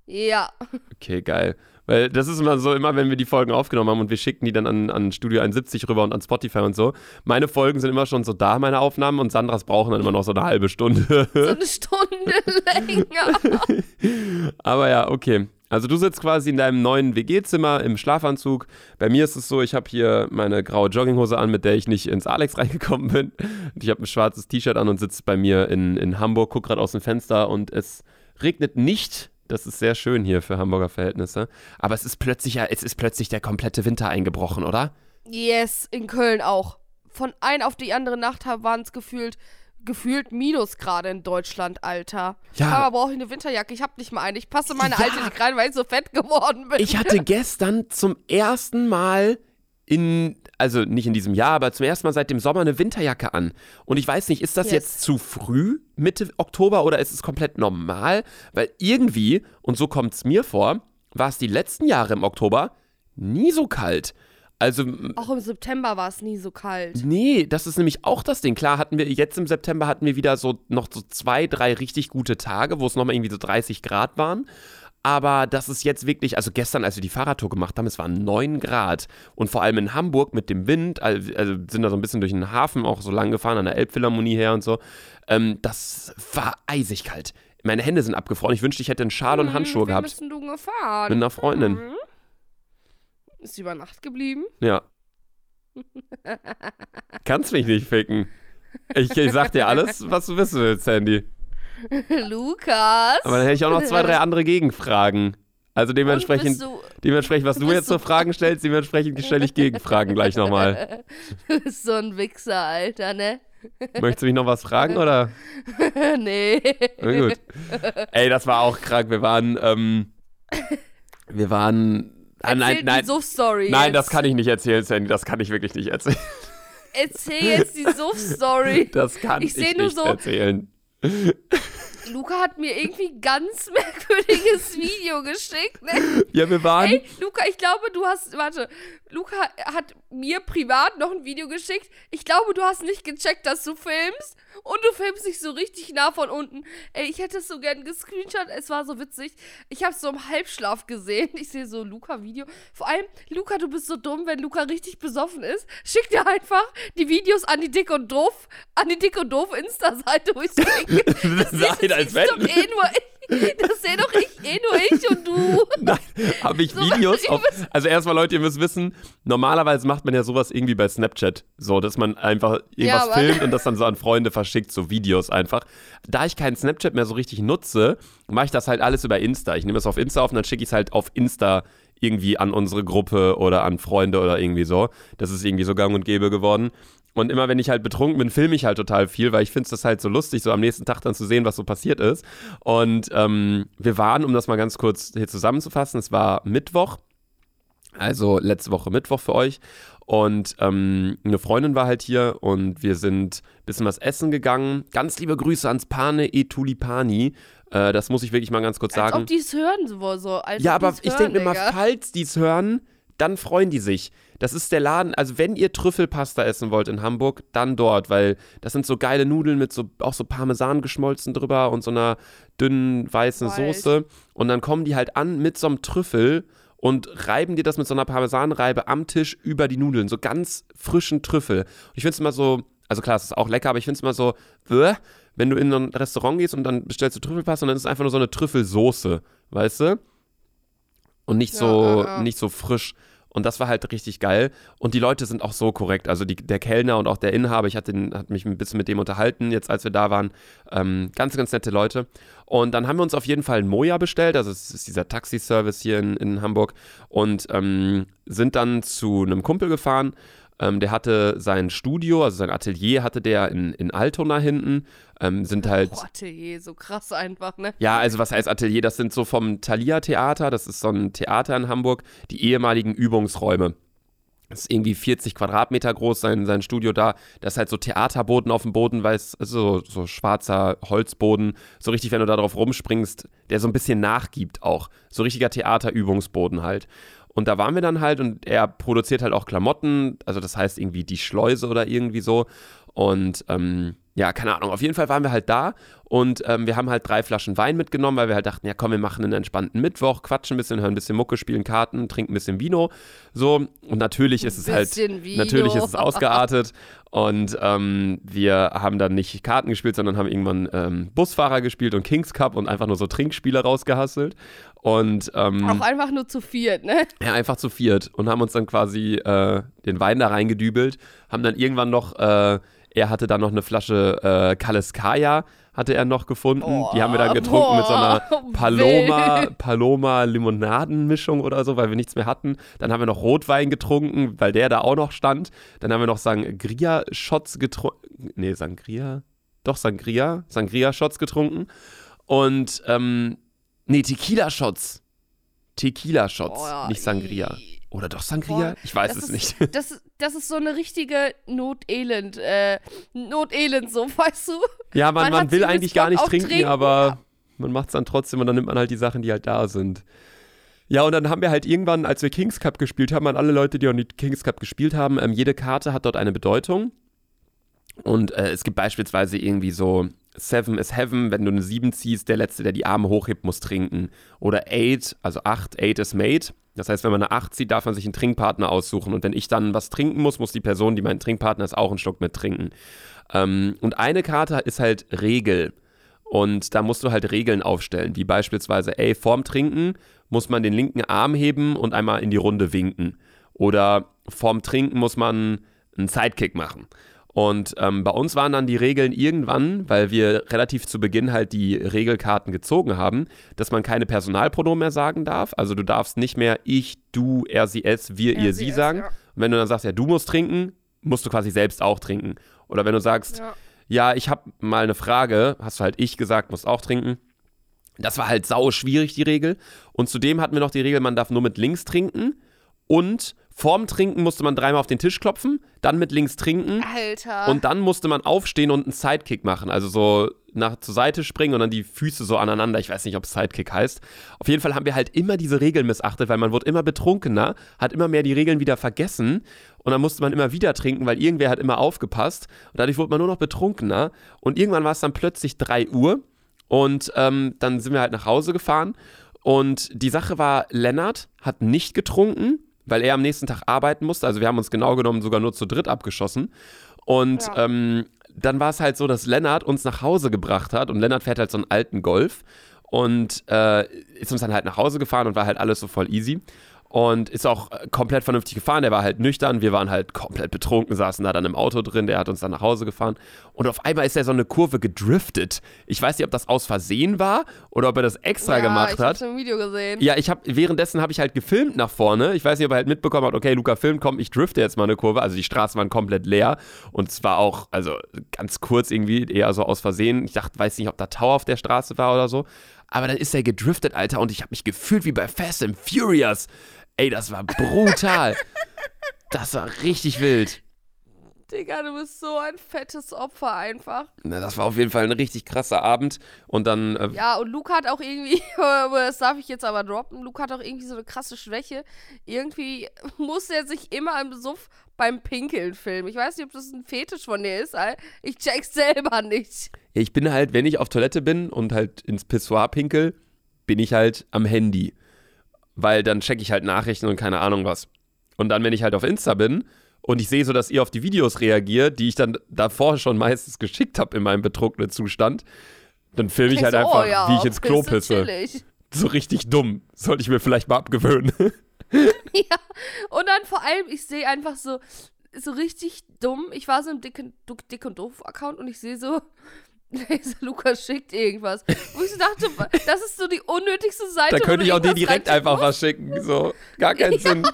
ja. Okay, geil. Weil das ist immer so, immer wenn wir die Folgen aufgenommen haben und wir schicken die dann an, an Studio 71 rüber und an Spotify und so. Meine Folgen sind immer schon so da, meine Aufnahmen, und Sandras brauchen dann immer noch so eine halbe Stunde. So eine Stunde länger. Aber ja, okay. Also du sitzt quasi in deinem neuen WG-Zimmer im Schlafanzug. Bei mir ist es so, ich habe hier meine graue Jogginghose an, mit der ich nicht ins Alex reingekommen bin. Und ich habe ein schwarzes T-Shirt an und sitze bei mir in, in Hamburg, guck gerade aus dem Fenster und es regnet nicht. Das ist sehr schön hier für Hamburger Verhältnisse. Aber es ist plötzlich, es ist plötzlich der komplette Winter eingebrochen, oder? Yes, in Köln auch. Von ein auf die andere Nacht waren es gefühlt gefühlt Minusgrade in Deutschland, Alter. Ja. Aber brauche ich eine Winterjacke? Ich habe nicht mal eine. Ich passe meine Ja. alte nicht rein, weil ich so fett geworden bin. Ich hatte gestern zum ersten Mal in, also nicht in diesem Jahr, aber zum ersten Mal seit dem Sommer eine Winterjacke an. Und ich weiß nicht, ist das Yes. jetzt zu früh, Mitte Oktober, oder ist es komplett normal? Weil irgendwie, und so kommt es mir vor, war es die letzten Jahre im Oktober nie so kalt. Also, Auch im September war es nie so kalt. Nee, das ist nämlich auch das Ding. Klar hatten wir jetzt im September hatten wir wieder so noch so zwei, drei richtig gute Tage, wo es nochmal irgendwie so 30 Grad waren. Aber das ist jetzt wirklich, also gestern, als wir die Fahrradtour gemacht haben, es waren 9 Grad. Und vor allem in Hamburg mit dem Wind, also sind da so ein bisschen durch den Hafen auch so lang gefahren, an der Elbphilharmonie her und so. Ähm, das war eisig kalt. Meine Hände sind abgefroren. Ich wünschte, ich hätte einen Schal und Handschuhe Hm, gehabt. bist denn du gefahren? Mit einer Freundin. Hm? Ist sie über Nacht geblieben? Ja. Kannst mich nicht ficken. Ich, ich sag dir alles, was du wissen willst, Sandy. Lukas. Aber dann hätte ich auch noch zwei, drei andere Gegenfragen. Also dementsprechend, du, dementsprechend was du jetzt so Fragen stellst, dementsprechend stelle ich Gegenfragen gleich nochmal. du bist so ein Wichser, Alter, ne? Möchtest du mich noch was fragen oder? nee. Na gut. Ey, das war auch krank. Wir waren, ähm, wir waren. Ah, nein, Erzähl nein, die Suff-Story nein, jetzt. das kann ich nicht erzählen, Sandy. Das kann ich wirklich nicht erzählen. Erzähl jetzt die Suff-Story. Das kann Ich ich, nicht so- erzählen. Luca hat mir irgendwie ein ganz merkwürdiges Video geschickt. Ne? Ja, wir waren. Ey, Luca, ich glaube, du hast. Warte. Luca hat mir privat noch ein Video geschickt. Ich glaube, du hast nicht gecheckt, dass du filmst. Und du filmst dich so richtig nah von unten. Ey, ich hätte es so gern gescreenshot. Es war so witzig. Ich habe es so im Halbschlaf gesehen. Ich sehe so Luca-Video. Vor allem, Luca, du bist so dumm, wenn Luca richtig besoffen ist. Schick dir einfach die Videos an die Dick und Doof, an die Dick und Doof Insta-Seite, wo ich denke, das Nein, als ist wenn. doch eh nur. Das sehe doch ich, eh nur ich und du. Nein, habe ich So, Videos auf. Also erstmal, Leute, ihr müsst wissen, normalerweise macht man ja sowas irgendwie bei Snapchat. So, dass man einfach irgendwas aber- filmt und das dann so an Freunde verschickt, so Videos einfach. Da ich keinen Snapchat mehr so richtig nutze, mache ich das halt alles über Insta. Ich nehme es auf Insta auf und dann schicke ich es halt auf Insta irgendwie an unsere Gruppe oder an Freunde oder irgendwie so. Das ist irgendwie so gang und gäbe geworden. Und immer wenn ich halt betrunken bin, filme ich halt total viel, weil ich finde es das halt so lustig, so am nächsten Tag dann zu sehen, was so passiert ist. Und ähm, wir waren, um das mal ganz kurz hier zusammenzufassen, es war Mittwoch, also letzte Woche Mittwoch für euch. Und ähm, eine Freundin war halt hier und wir sind ein bisschen was essen gegangen. Ganz liebe Grüße ans Pane e Tulipani. Äh, das muss ich wirklich mal ganz kurz Als sagen. ob die es hören so. so als Ja, aber ich denke mir mal, falls die es hören, dann freuen die sich. Das ist der Laden, also wenn ihr Trüffelpasta essen wollt in Hamburg, dann dort, weil das sind so geile Nudeln mit so auch so Parmesan geschmolzen drüber und so einer dünnen weißen Wild. Soße. Und dann kommen die halt an mit so einem Trüffel und reiben dir das mit so einer Parmesanreibe am Tisch über die Nudeln. So ganz frischen Trüffel. Und ich finde es immer so, also klar, es ist auch lecker, aber ich finde es immer so, wenn du in ein Restaurant gehst und dann bestellst du Trüffelpasta und dann ist es einfach nur so eine Trüffelsoße, weißt du? Und nicht Ja, so, ja, ja. nicht so frisch. Und das war halt richtig geil. Und die Leute sind auch so korrekt. Also die, der Kellner und auch der Inhaber, ich hatte hat mich ein bisschen mit dem unterhalten, jetzt als wir da waren. Ähm, ganz, ganz nette Leute. Und dann haben wir uns auf jeden Fall ein Moja bestellt. Also es ist dieser Taxiservice hier in, in Hamburg. Und ähm, sind dann zu einem Kumpel gefahren. Ähm, der hatte sein Studio, also sein Atelier hatte der in, in Altona hinten. Ähm, sind halt. Boah, Atelier, so krass einfach, ne? Ja, also was heißt Atelier? Das sind so vom Thalia Theater, das ist so ein Theater in Hamburg, die ehemaligen Übungsräume. Das ist irgendwie 40 Quadratmeter groß, sein, sein Studio da. Da ist halt so Theaterboden auf dem Boden, weil es also so, so schwarzer Holzboden, so richtig, wenn du da drauf rumspringst, der so ein bisschen nachgibt auch. So richtiger Theaterübungsboden halt. Und da waren wir dann halt und er produziert halt auch Klamotten, also das heißt irgendwie die Schleuse oder irgendwie so. Und ähm, ja, keine Ahnung, auf jeden Fall waren wir halt da und ähm, wir haben halt drei Flaschen Wein mitgenommen, weil wir halt dachten, ja komm, wir machen einen entspannten Mittwoch, quatschen ein bisschen, hören ein bisschen Mucke, spielen Karten, trinken ein bisschen Vino. So, und natürlich ist es halt, Vino. natürlich ist es ausgeartet und ähm, wir haben dann nicht Karten gespielt, sondern haben irgendwann ähm, Busfahrer gespielt und Kings Cup und einfach nur so Trinkspiele rausgehasselt. Und ähm, Auch einfach nur zu viert, ne? ja, einfach zu viert und haben uns dann quasi äh, den Wein da reingedübelt, haben dann irgendwann noch, äh, er hatte dann noch eine Flasche äh, Kaleskaja, hatte er noch gefunden. Die haben wir dann getrunken mit so einer boah, Paloma, wild. Paloma Limonadenmischung oder so, weil wir nichts mehr hatten. Dann haben wir noch Rotwein getrunken, weil der da auch noch stand. Dann haben wir noch Sangria-Shots getrunken. Nee, Sangria? doch Sangria, Sangria-Shots getrunken. Und, ähm, nee, Tequila-Shots. Tequila-Shots, Oh nicht Sangria. i- Oder doch Sangria? Boah, ich weiß es ist, nicht. Das, ist- das ist so eine richtige Not-Elend, äh, Not-Elend, so, weißt du? Ja, man, Man man will eigentlich gar nicht trinken, Trinken, aber man macht es dann trotzdem und dann nimmt man halt die Sachen, die halt da sind. Ja, und dann haben wir halt irgendwann, als wir Kings Cup gespielt haben, an alle Leute, die auch nicht Kings Cup gespielt haben, ähm, jede Karte hat dort eine Bedeutung. Und äh, es gibt beispielsweise irgendwie so Seven is Heaven, wenn du eine 7 ziehst, der Letzte, der die Arme hochhebt, muss trinken. Oder Eight, also 8, Eight is Mate. Das heißt, wenn man eine 8 zieht, darf man sich einen Trinkpartner aussuchen. Und wenn ich dann was trinken muss, muss die Person, die mein Trinkpartner ist, auch einen Schluck mit trinken. Ähm, und eine Karte ist halt Regel. Und da musst du halt Regeln aufstellen, wie beispielsweise, ey, vorm Trinken muss man den linken Arm heben und einmal in die Runde winken. Oder vorm Trinken muss man einen Sidekick machen. Und ähm, bei uns waren dann die Regeln irgendwann, weil wir relativ zu Beginn halt die Regelkarten gezogen haben, dass man keine Personalpronomen mehr sagen darf. Also du darfst nicht mehr ich, du, er, sie, es, wir, Er, ihr, sie, sie sagen. ja. Und wenn du dann sagst, ja, du musst trinken, musst du quasi selbst auch trinken. Oder wenn du sagst, Ja. ja, ich habe mal eine Frage, hast du halt ich gesagt, musst auch trinken. Das war halt sau schwierig, die Regel. Und zudem hatten wir noch die Regel, man darf nur mit links trinken. Und vorm Trinken musste man dreimal auf den Tisch klopfen, dann mit links trinken. Alter. Und dann musste man aufstehen und einen Sidekick machen. Also so nach zur Seite springen und dann die Füße so aneinander. Ich weiß nicht, ob es Sidekick heißt. Auf jeden Fall haben wir halt immer diese Regeln missachtet, weil man wurde immer betrunkener, hat immer mehr die Regeln wieder vergessen. Und dann musste man immer wieder trinken, weil irgendwer hat immer aufgepasst. Und dadurch wurde man nur noch betrunkener. Und irgendwann war es dann plötzlich 3 Uhr. Und ähm, dann sind wir halt nach Hause gefahren. Und die Sache war, Lennart hat nicht getrunken, weil er am nächsten Tag arbeiten musste. Also wir haben uns genau genommen sogar nur zu dritt abgeschossen. Und Ja. ähm, dann war es halt so, dass Lennart uns nach Hause gebracht hat. Und Lennart fährt halt so einen alten Golf. Und äh, ist uns dann halt nach Hause gefahren und war halt alles so voll easy. Und ist auch äh, komplett vernünftig gefahren. Der war halt nüchtern. Wir waren halt komplett betrunken, saßen da dann im Auto drin. Der hat uns dann nach Hause gefahren. Und auf einmal ist er so eine Kurve gedriftet. Ich weiß nicht, ob das aus Versehen war oder ob er das extra ja, gemacht ich hat. hab's im Video gesehen. Ja, ich habe währenddessen habe ich halt gefilmt nach vorne. Ich weiß nicht, ob er halt mitbekommen hat, okay, Luca filmt, komm, ich drifte jetzt mal eine Kurve. Also die Straßen waren komplett leer und es war auch, also ganz kurz irgendwie, eher so aus Versehen. Ich dachte, weiß nicht, ob da Tower auf der Straße war oder so. Aber dann ist er gedriftet, Alter, und ich habe mich gefühlt wie bei Fast and Furious. Ey, das war brutal. das war richtig wild. Digga, du bist so ein fettes Opfer einfach. Na, das war auf jeden Fall ein richtig krasser Abend. Und dann, äh, Ja, und Luke hat auch irgendwie, das darf ich jetzt aber droppen, Luke hat auch irgendwie so eine krasse Schwäche. Irgendwie muss er sich immer im Suff beim Pinkeln filmen. Ich weiß nicht, ob das ein Fetisch von dir ist, Alter. ich check's selber nicht. ich bin halt, wenn ich auf Toilette bin und halt ins Pissoir pinkel, bin ich halt am Handy. Weil dann checke ich halt Nachrichten und keine Ahnung was. Und dann, wenn ich halt auf Insta bin und ich sehe so, dass ihr auf die Videos reagiert, die ich dann davor schon meistens geschickt habe in meinem betrunkenen Zustand, dann filme ich halt so, einfach, oh ja, wie ich ins Klo pisse. chillig. So richtig dumm. Sollte ich mir vielleicht mal abgewöhnen. Ja, und dann vor allem, ich sehe einfach so, so richtig dumm. Ich war so im Dick, und- Dick und Doof-Account und ich sehe so, Lukas schickt irgendwas. Wo ich so dachte, das ist so die unnötigste Seite. da könnte ich auch dir direkt einfach was schicken. So, gar keinen Sinn.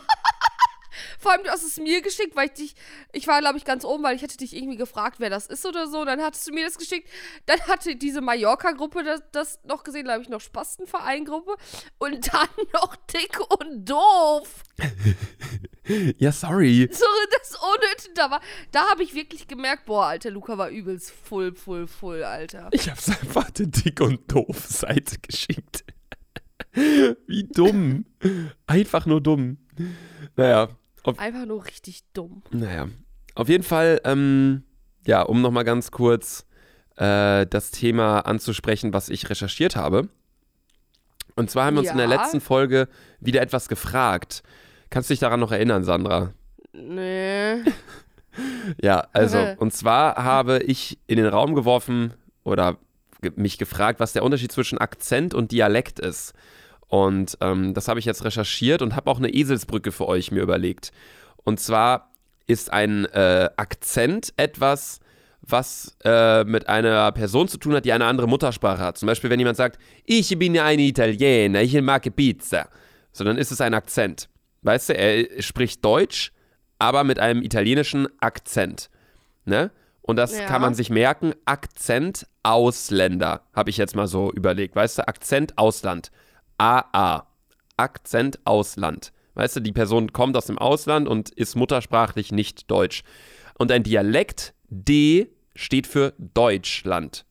Vor allem, du hast es mir geschickt, weil ich dich, ich war, glaube ich, ganz oben, weil ich hätte dich irgendwie gefragt, wer das ist oder so. Dann hattest du mir das geschickt. Dann hatte diese Mallorca-Gruppe das, das noch gesehen, glaube ich, noch Spastenverein-Gruppe. Und dann noch dick und doof. Ja, sorry. So, das Unnötige da war. Da habe ich wirklich gemerkt, boah, Alter, Luca war übelst full, full, full, Alter. Ich hab's einfach der dick und doof Seite geschickt. Wie dumm. Einfach nur dumm. Naja, auf, Einfach nur richtig dumm. naja. auf jeden Fall, ähm, ja, um nochmal ganz kurz äh, das Thema anzusprechen, was ich recherchiert habe. Und zwar haben wir uns in der Ja. letzten Folge wieder etwas gefragt. Kannst du dich daran noch erinnern, Sandra? Nee. Ja, also, und zwar habe ich in den Raum geworfen oder mich gefragt, was der Unterschied zwischen Akzent und Dialekt ist. Und ähm, das habe ich jetzt recherchiert und habe auch eine Eselsbrücke für euch mir überlegt. Und zwar ist ein äh, Akzent etwas, was äh, mit einer Person zu tun hat, die eine andere Muttersprache hat. Zum Beispiel, wenn jemand sagt, ich bin ein Italiener, ich mag Pizza. So, dann ist es ein Akzent. Weißt du, er spricht Deutsch, aber mit einem italienischen Akzent. Ne? Und das Ja. kann man sich merken. Akzent Ausländer, habe ich jetzt mal so überlegt. Weißt du, Akzent Ausland. AA. Akzent Ausland. Weißt du, die Person kommt aus dem Ausland und ist muttersprachlich nicht deutsch. Und ein Dialekt, D, steht für Deutschland.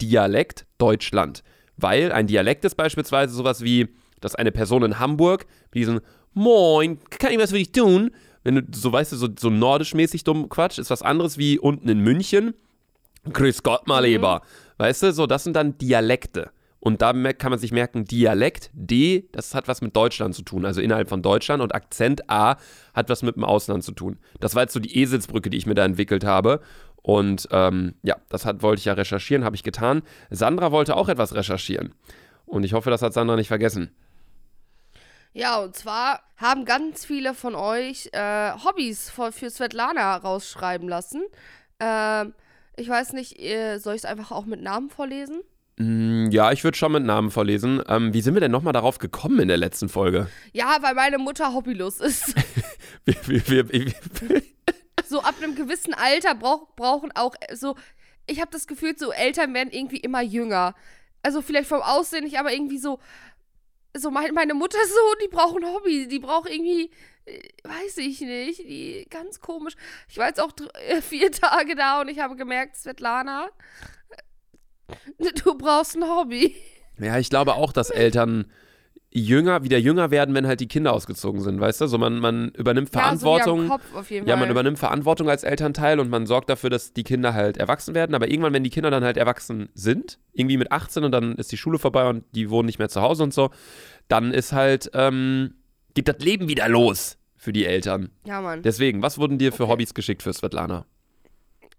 Dialekt Deutschland. Weil ein Dialekt ist beispielsweise sowas wie, dass eine Person in Hamburg mit diesem Moin, kann ich was für dich tun? Wenn du so weißt du, so, so nordisch-mäßig dumm Quatsch, ist was anderes wie unten in München. Grüß Gott mal lieber. Weißt du, so, das sind dann Dialekte. Und da kann man sich merken, Dialekt, D, das hat was mit Deutschland zu tun, also innerhalb von Deutschland. Und Akzent A hat was mit dem Ausland zu tun. Das war jetzt so die Eselsbrücke, die ich mir da entwickelt habe. Und ähm, ja, das hat, wollte ich ja recherchieren, habe ich getan. Sandra wollte auch etwas recherchieren. Und ich hoffe, das hat Sandra nicht vergessen. Ja, und zwar haben ganz viele von euch äh, Hobbys für, für Svetlana rausschreiben lassen. Ähm, ich weiß nicht, äh, soll ich es einfach auch mit Namen vorlesen? Mm, Ja, ich würde schon mit Namen vorlesen. Ähm, wie sind wir denn nochmal darauf gekommen in der letzten Folge? Ja, weil meine Mutter hobbylos ist. Wir, wir, wir, wir, so ab einem gewissen Alter brauch, brauchen auch äh, so, ich habe das Gefühl, so Eltern werden irgendwie immer jünger. Also vielleicht vom Aussehen nicht, aber irgendwie so, so mein, meine Mutter so, die brauchen Hobby, die braucht irgendwie, äh, weiß ich nicht, die ganz komisch. Ich war jetzt auch äh, vier Tage da und ich habe gemerkt, Svetlana, du brauchst ein Hobby. ja, ich glaube auch, dass Eltern jünger, wieder jünger werden, wenn halt die Kinder ausgezogen sind, weißt du? So man, man übernimmt Verantwortung. Ja, so Kopf auf jeden Ja, Fall. man übernimmt Verantwortung als Elternteil und man sorgt dafür, dass die Kinder halt erwachsen werden. Aber irgendwann, wenn die Kinder dann halt erwachsen sind, irgendwie mit 18 und dann ist die Schule vorbei und die wohnen nicht mehr zu Hause und so, dann ist halt, ähm, geht das Leben wieder los für die Eltern. ja, Mann. Deswegen, was wurden dir für Okay. Hobbys geschickt für Svetlana?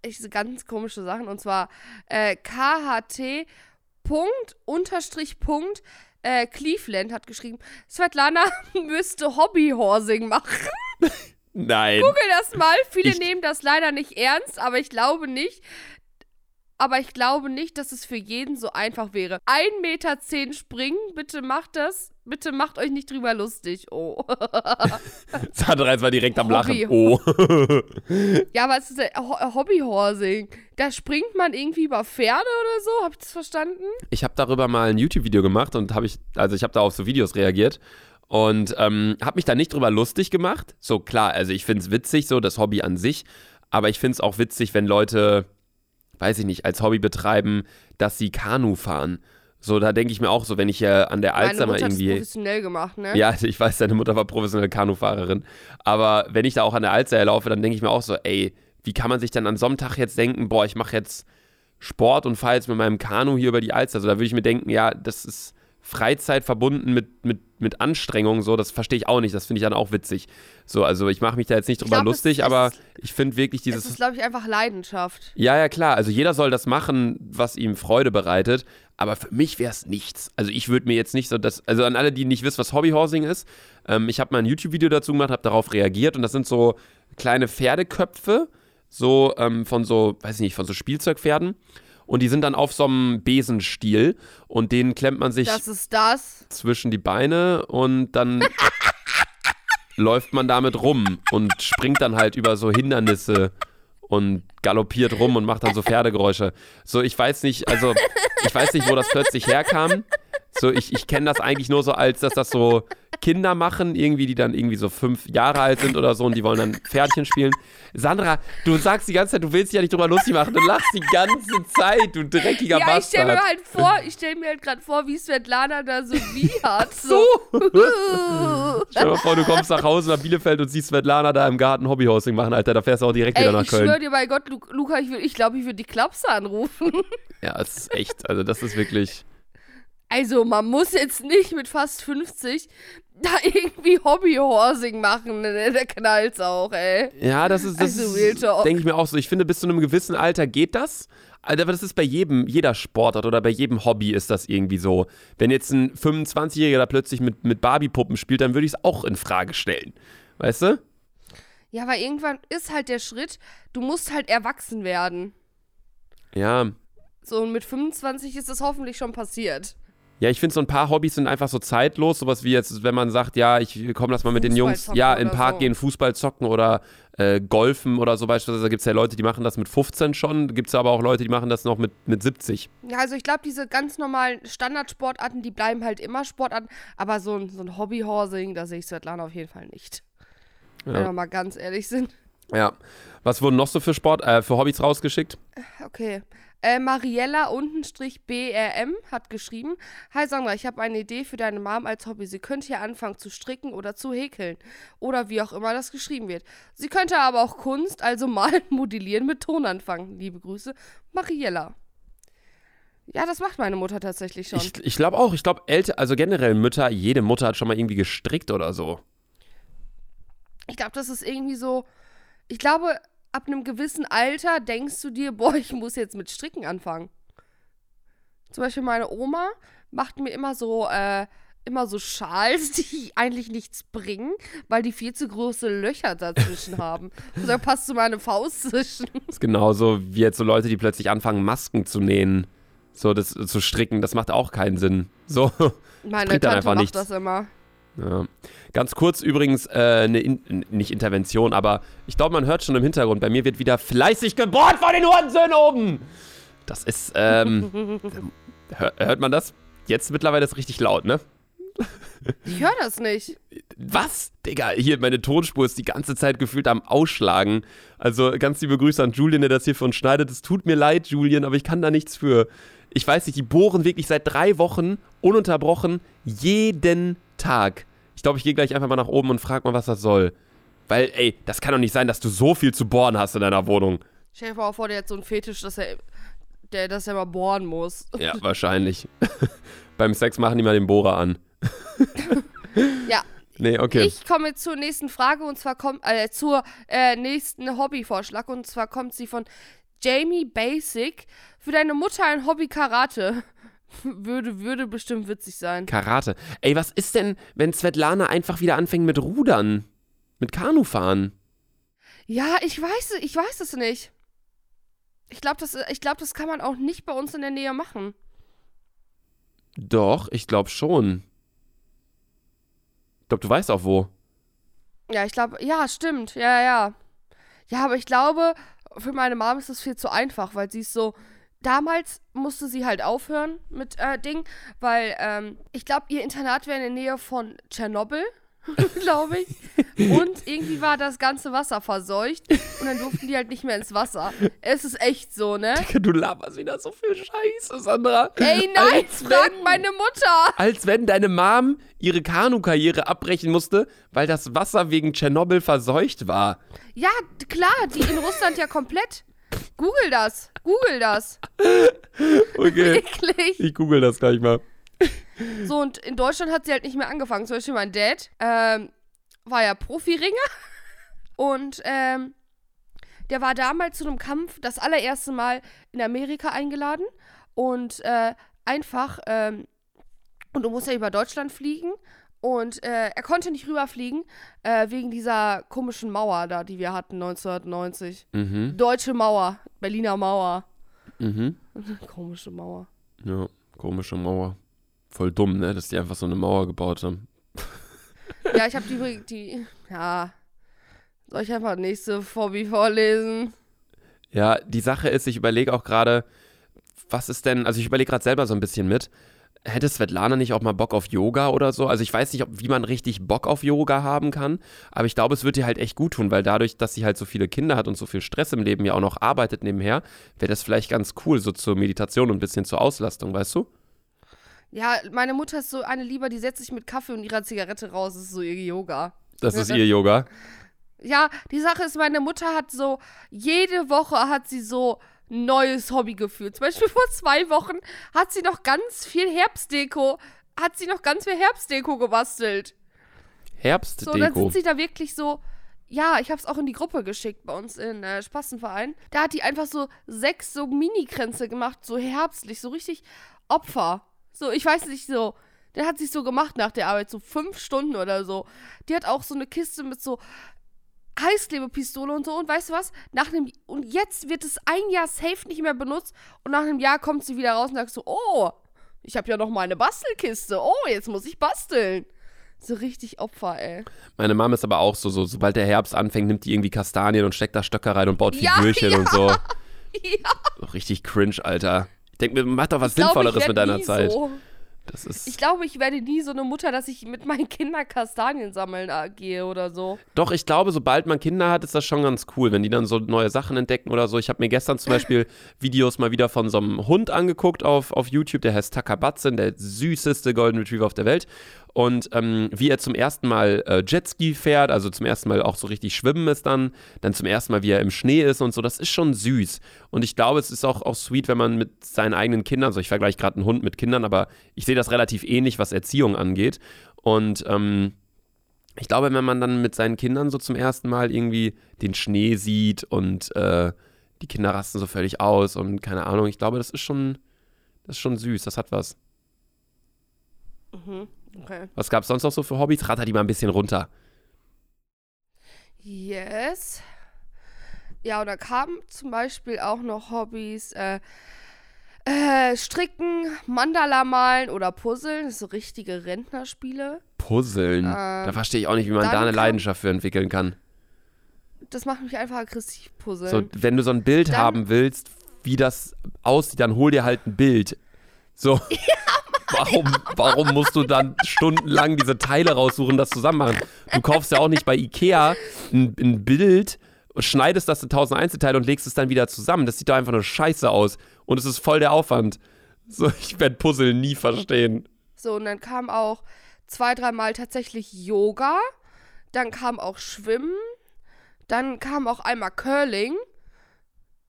Ich, so ganz komische Sachen und zwar äh, KHT Punkt Unterstrich Punkt äh, Cleveland hat geschrieben, Svetlana müsste Hobbyhorsing machen. Nein. Google das mal. Viele Ich- nehmen das leider nicht ernst, aber ich glaube nicht. Aber ich glaube nicht, dass es für jeden so einfach wäre. 1,10 Meter springen, bitte macht das. Bitte macht euch nicht drüber lustig. Oh. Sandra war direkt am Hobby. Lachen. Oh. ja, aber es ist Ho Hobbyhorsing. Da springt man irgendwie über Pferde oder so. Habt ihr das verstanden? ich habe darüber mal ein YouTube-Video gemacht und habe ich, also ich habe da auf so Videos reagiert und ähm, habe mich da nicht drüber lustig gemacht. So klar, also ich finde es witzig, so das Hobby an sich, aber ich finde es auch witzig, wenn Leute, weiß ich nicht, als Hobby betreiben, dass sie Kanu fahren. So, da denke ich mir auch so, wenn ich hier an der Alster Meine mal irgendwie. professionell gemacht, ne? Ja, ich weiß, deine Mutter war professionelle Kanufahrerin. Aber wenn ich da auch an der Alster laufe, dann denke ich mir auch so, ey, wie kann man sich dann an so einem Tag jetzt denken, boah, ich mache jetzt Sport und fahre jetzt mit meinem Kanu hier über die Alster. Also da würde ich mir denken, ja, das ist Freizeit verbunden mit, mit, mit Anstrengung, so, das verstehe ich auch nicht. Das finde ich dann auch witzig. So, also ich mache mich da jetzt nicht drüber glaub, lustig, es aber ich finde wirklich Es dieses ist, glaube ich, einfach Leidenschaft. ja, ja, klar. Also jeder soll das machen, was ihm Freude bereitet. Aber für mich wäre es nichts. Also ich würde mir jetzt nicht so das. Also an alle, die nicht wissen, was Hobbyhorsing ist. Ähm, ich habe mal ein YouTube-Video dazu gemacht, habe darauf reagiert und das sind so kleine Pferdeköpfe, so ähm, von so, weiß ich nicht, von so Spielzeugpferden. Und die sind dann auf so einem Besenstiel und den klemmt man sich Das das. zwischen die Beine und dann läuft man damit rum und springt dann halt über so Hindernisse und galoppiert rum und macht dann so Pferdegeräusche. So, ich weiß nicht, also ich weiß nicht, wo das plötzlich herkam. So, ich, ich kenne das eigentlich nur so als, dass das so Kinder machen, irgendwie, die dann irgendwie so fünf Jahre alt sind oder so und die wollen dann Pferdchen spielen. Sandra, du sagst die ganze Zeit, du willst dich ja nicht drüber lustig machen. Du lachst die ganze Zeit, du dreckiger Ja, ich stelle mir Bastard. halt vor, ich stelle mir halt gerade vor, wie Svetlana da so wie hat. So. Stell dir mal vor, du kommst nach Hause nach Bielefeld und siehst Svetlana da im Garten Hobbyhosting machen, Alter. Da fährst du auch direkt wieder Ey, nach ich schwöre Köln. dir bei Gott, Lu Luca, ich glaube, ich, glaub, ich würde die Klapse anrufen. Ja, es ist echt, also das ist wirklich. Also, man muss jetzt nicht mit fast 50 da irgendwie Hobbyhorsing machen. ne? Der knallt's auch, ey. Ja, das ist, das Also, denke ich mir auch so. Ich finde, bis zu einem gewissen Alter geht das. Alter, aber das ist bei jedem, jeder Sportart oder bei jedem Hobby ist das irgendwie so. Wenn jetzt ein 25-Jähriger da plötzlich mit, mit Barbie-Puppen spielt, dann würde ich es auch in Frage stellen. Weißt du? Ja, aber irgendwann ist halt der Schritt, du musst halt erwachsen werden. Ja. So, und mit 25 ist das hoffentlich schon passiert. Ja, ich finde, so ein paar Hobbys sind einfach so zeitlos. Sowas wie jetzt, wenn man sagt, ja, ich komm, lass mal mit den Fußball Jungs, ja, oder Park so. gehen, Fußball zocken oder äh, golfen oder so beispielsweise. Da gibt es ja Leute, die machen das mit 15 schon. Gibt es aber auch Leute, die machen das noch mit, mit 70. Ja, also ich glaube, diese ganz normalen Standardsportarten, die bleiben halt immer Sportarten. Aber so ein, so ein Hobbyhorsing, da sehe ich Svetlana auf jeden Fall nicht. Wenn wir Ja. mal ganz ehrlich sind. ja. Was wurden noch so für Sport, äh, für Hobbys rausgeschickt? Okay. Äh, Mariella untenstrich BRM hat geschrieben: Hi Sandra, ich habe eine Idee für deine Mom als Hobby. Sie könnte hier anfangen zu stricken oder zu häkeln. Oder wie auch immer das geschrieben wird. Sie könnte aber auch Kunst, also malen, modellieren mit Ton anfangen. Liebe Grüße, Mariella. Ja, das macht meine Mutter tatsächlich schon. Ich, ich glaube auch. Ich glaube, Eltern, also generell Mütter, jede Mutter hat schon mal irgendwie gestrickt oder so. Ich glaube, das ist irgendwie so. Ich glaube, ab einem gewissen Alter denkst du dir, boah, ich muss jetzt mit Stricken anfangen. Zum Beispiel meine Oma macht mir immer so, äh, immer so Schals, die eigentlich nichts bringen, weil die viel zu große Löcher dazwischen haben. Und da passt so meine Faust zwischen. Das ist genauso wie jetzt so Leute, die plötzlich anfangen, Masken zu nähen. So, das zu stricken, das macht auch keinen Sinn. So. Meine Tante einfach macht nichts. das immer. Ja. Ganz kurz übrigens, äh, eine In nicht Intervention, aber ich glaube, man hört schon im Hintergrund, bei mir wird wieder fleißig gebohrt von den Hurensöhnen oben. Das ist, ähm, hör, hört man das? Jetzt mittlerweile ist richtig laut, ne? Ich höre das nicht. Was? Digga, hier, meine Tonspur ist die ganze Zeit gefühlt am Ausschlagen. Also ganz liebe Grüße an Julian, der das hier für uns schneidet. Es tut mir leid, Julian, aber ich kann da nichts für. Ich weiß nicht, die bohren wirklich seit drei Wochen ununterbrochen jeden Tag. Ich glaube, ich gehe gleich einfach mal nach oben und frage mal, was das soll. Weil, ey, das kann doch nicht sein, dass du so viel zu bohren hast in deiner Wohnung. Stell dir mal vor, der hat so einen Fetisch, dass er, der, dass er mal bohren muss. Ja, wahrscheinlich. Beim Sex machen die mal den Bohrer an. Ja, Nee, okay. Ich komme zur nächsten Frage und zwar kommt äh, zur äh, nächsten Hobbyvorschlag und zwar kommt sie von Jamie Basic. Für deine Mutter ein Hobby Karate. würde, würde bestimmt witzig sein. Karate. Ey, was ist denn, wenn Svetlana einfach wieder anfängt mit Rudern? Mit Kanufahren? Ja, ich weiß, ich weiß es nicht. Ich glaube, das, ich glaub, das kann man auch nicht bei uns in der Nähe machen. Doch, ich glaube schon. Ich glaube, du weißt auch wo. Ja, ich glaube, ja, stimmt. Ja, ja. Ja, aber ich glaube, für meine Mom ist das viel zu einfach, weil sie ist so. Damals musste sie halt aufhören mit äh, Ding, weil ähm, ich glaube, ihr Internat wäre in der Nähe von Tschernobyl, glaube ich. Und irgendwie war das ganze Wasser verseucht und dann durften die halt nicht mehr ins Wasser. Es ist echt so, ne? Du laberst wieder so viel Scheiße, Sandra. Ey, nein, Als frag wenn- meine Mutter! Als wenn deine Mom ihre Kanu-Karriere abbrechen musste, weil das Wasser wegen Tschernobyl verseucht war. Ja, klar, die in Russland ja komplett. Google das. Google das. Okay. Wirklich. ich google das gleich mal. So, und in Deutschland hat sie halt nicht mehr angefangen. Zum Beispiel mein Dad ähm, war ja Profiringer. Und ähm, der war damals zu einem Kampf das allererste Mal in Amerika eingeladen. Und äh, einfach, ähm, und du musst ja über Deutschland fliegen. Und äh, er konnte nicht rüberfliegen, äh, wegen dieser komischen Mauer da, die wir hatten 1990. Mhm. Deutsche Mauer, Berliner Mauer. Mhm. Komische Mauer. Ja, komische Mauer. Voll dumm, ne, dass die einfach so eine Mauer gebaut haben. Ja, ich habe die, die. Ja. Soll ich einfach nächste Hobby vorlesen? Ja, die Sache ist, ich überlege auch gerade, was ist denn, also ich überlege gerade selber so ein bisschen mit. Hätte Svetlana nicht auch mal Bock auf Yoga oder so? Also ich weiß nicht, ob, wie man richtig Bock auf Yoga haben kann, aber ich glaube, es wird ihr halt echt gut tun, weil dadurch, dass sie halt so viele Kinder hat und so viel Stress im Leben ja auch noch arbeitet nebenher, wäre das vielleicht ganz cool, so zur Meditation und ein bisschen zur Auslastung, weißt du? Ja, meine Mutter ist so eine Lieber, die setzt sich mit Kaffee und ihrer Zigarette raus. Das ist so ihr Yoga. Das ist ihr Yoga. Ja, die Sache ist, meine Mutter hat so, jede Woche hat sie so neues Hobby gefühlt. Zum Beispiel vor zwei Wochen hat sie noch ganz viel Herbstdeko, hat sie noch ganz viel Herbstdeko gebastelt. So, dann Herbstdeko. sind sie da wirklich so. Ja, ich habe es auch in die Gruppe geschickt bei uns in äh, Spassenverein. Da hat die einfach so sechs so Mini-Kränze gemacht, so herbstlich, so richtig Opfer. So, ich weiß nicht, so. Der hat sich so gemacht nach der Arbeit, so fünf Stunden oder so. Die hat auch so eine Kiste mit so Heißklebepistole und so. Und weißt du was? Nach einem und jetzt wird es ein Jahr safe nicht mehr benutzt und nach einem Jahr kommt sie wieder raus und sagt so, oh, Ich habe ja noch meine Bastelkiste. Oh, jetzt muss ich basteln. So richtig Opfer, ey. Meine Mama ist aber auch so, so, sobald der Herbst anfängt, nimmt die irgendwie Kastanien und steckt da Stöcker rein und baut Ja, Figürchen und so. Ja, So Richtig cringe, Alter. Ich denke mir, mach doch was glaub, Sinnvolleres mit deiner Zeit. So. Das ist. Ich glaube, ich werde nie so eine Mutter, dass ich mit meinen Kindern Kastanien sammeln äh, gehe oder so. Doch, ich glaube, sobald man Kinder hat, ist das schon ganz cool, wenn die dann so neue Sachen entdecken oder so. Ich habe mir gestern zum Beispiel Videos mal wieder von so einem Hund angeguckt auf, auf YouTube, der heißt Takabatsin, der süßeste Golden Retriever auf der Welt. Und ähm, wie er zum ersten Mal äh, Jetski fährt, also zum ersten Mal auch so richtig schwimmen ist dann, dann zum ersten Mal, wie er im Schnee ist und so, das ist schon süß. Und ich glaube, es ist auch, auch sweet, wenn man mit seinen eigenen Kindern, so ich vergleiche gerade einen Hund mit Kindern, aber ich sehe das relativ ähnlich, was Erziehung angeht. Und ähm, ich glaube, wenn man dann mit seinen Kindern so zum ersten Mal irgendwie den Schnee sieht und äh, die Kinder rasten so völlig aus und keine Ahnung, ich glaube, das ist schon, das ist schon süß, das hat was. Mhm. Okay. Was gab es sonst noch so für Hobbys? Ratter die mal ein bisschen runter. Yes. Ja, und da kamen zum Beispiel auch noch Hobbys, äh, äh, Stricken, Mandala malen oder Puzzeln. Das sind so richtige Rentnerspiele. Puzzeln. Ähm, da verstehe ich auch nicht, wie man da eine Leidenschaft für entwickeln kann. Das macht mich einfach aggressiv, Puzzeln. So, wenn du so ein Bild Dann- haben willst, wie das aussieht, dann hol dir halt ein Bild. So. warum, warum musst du dann stundenlang diese Teile raussuchen, das zusammen machen? Du kaufst ja auch nicht bei Ikea ein, ein Bild, schneidest das in tausend Einzelteile und legst es dann wieder zusammen. Das sieht doch einfach nur scheiße aus. Und es ist voll der Aufwand. So, ich werde Puzzle nie verstehen. So, und dann kam auch zwei, dreimal tatsächlich Yoga. Dann kam auch Schwimmen. Dann kam auch einmal Curling.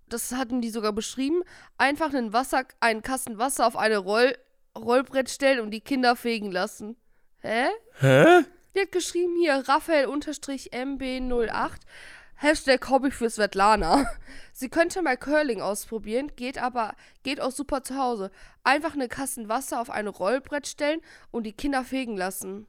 Das hatten die sogar beschrieben. Einfach einen, Wasser, einen Kasten Wasser auf eine Roll, Rollbrett stellen und die Kinder fegen lassen. Hä? Hä? Die hat geschrieben hier Raphael-MB08. Hashtag Hobby für Svetlana. Sie könnte mal Curling ausprobieren, geht aber, geht auch super zu Hause. Einfach eine Kasten Wasser auf ein Rollbrett stellen und die Kinder fegen lassen.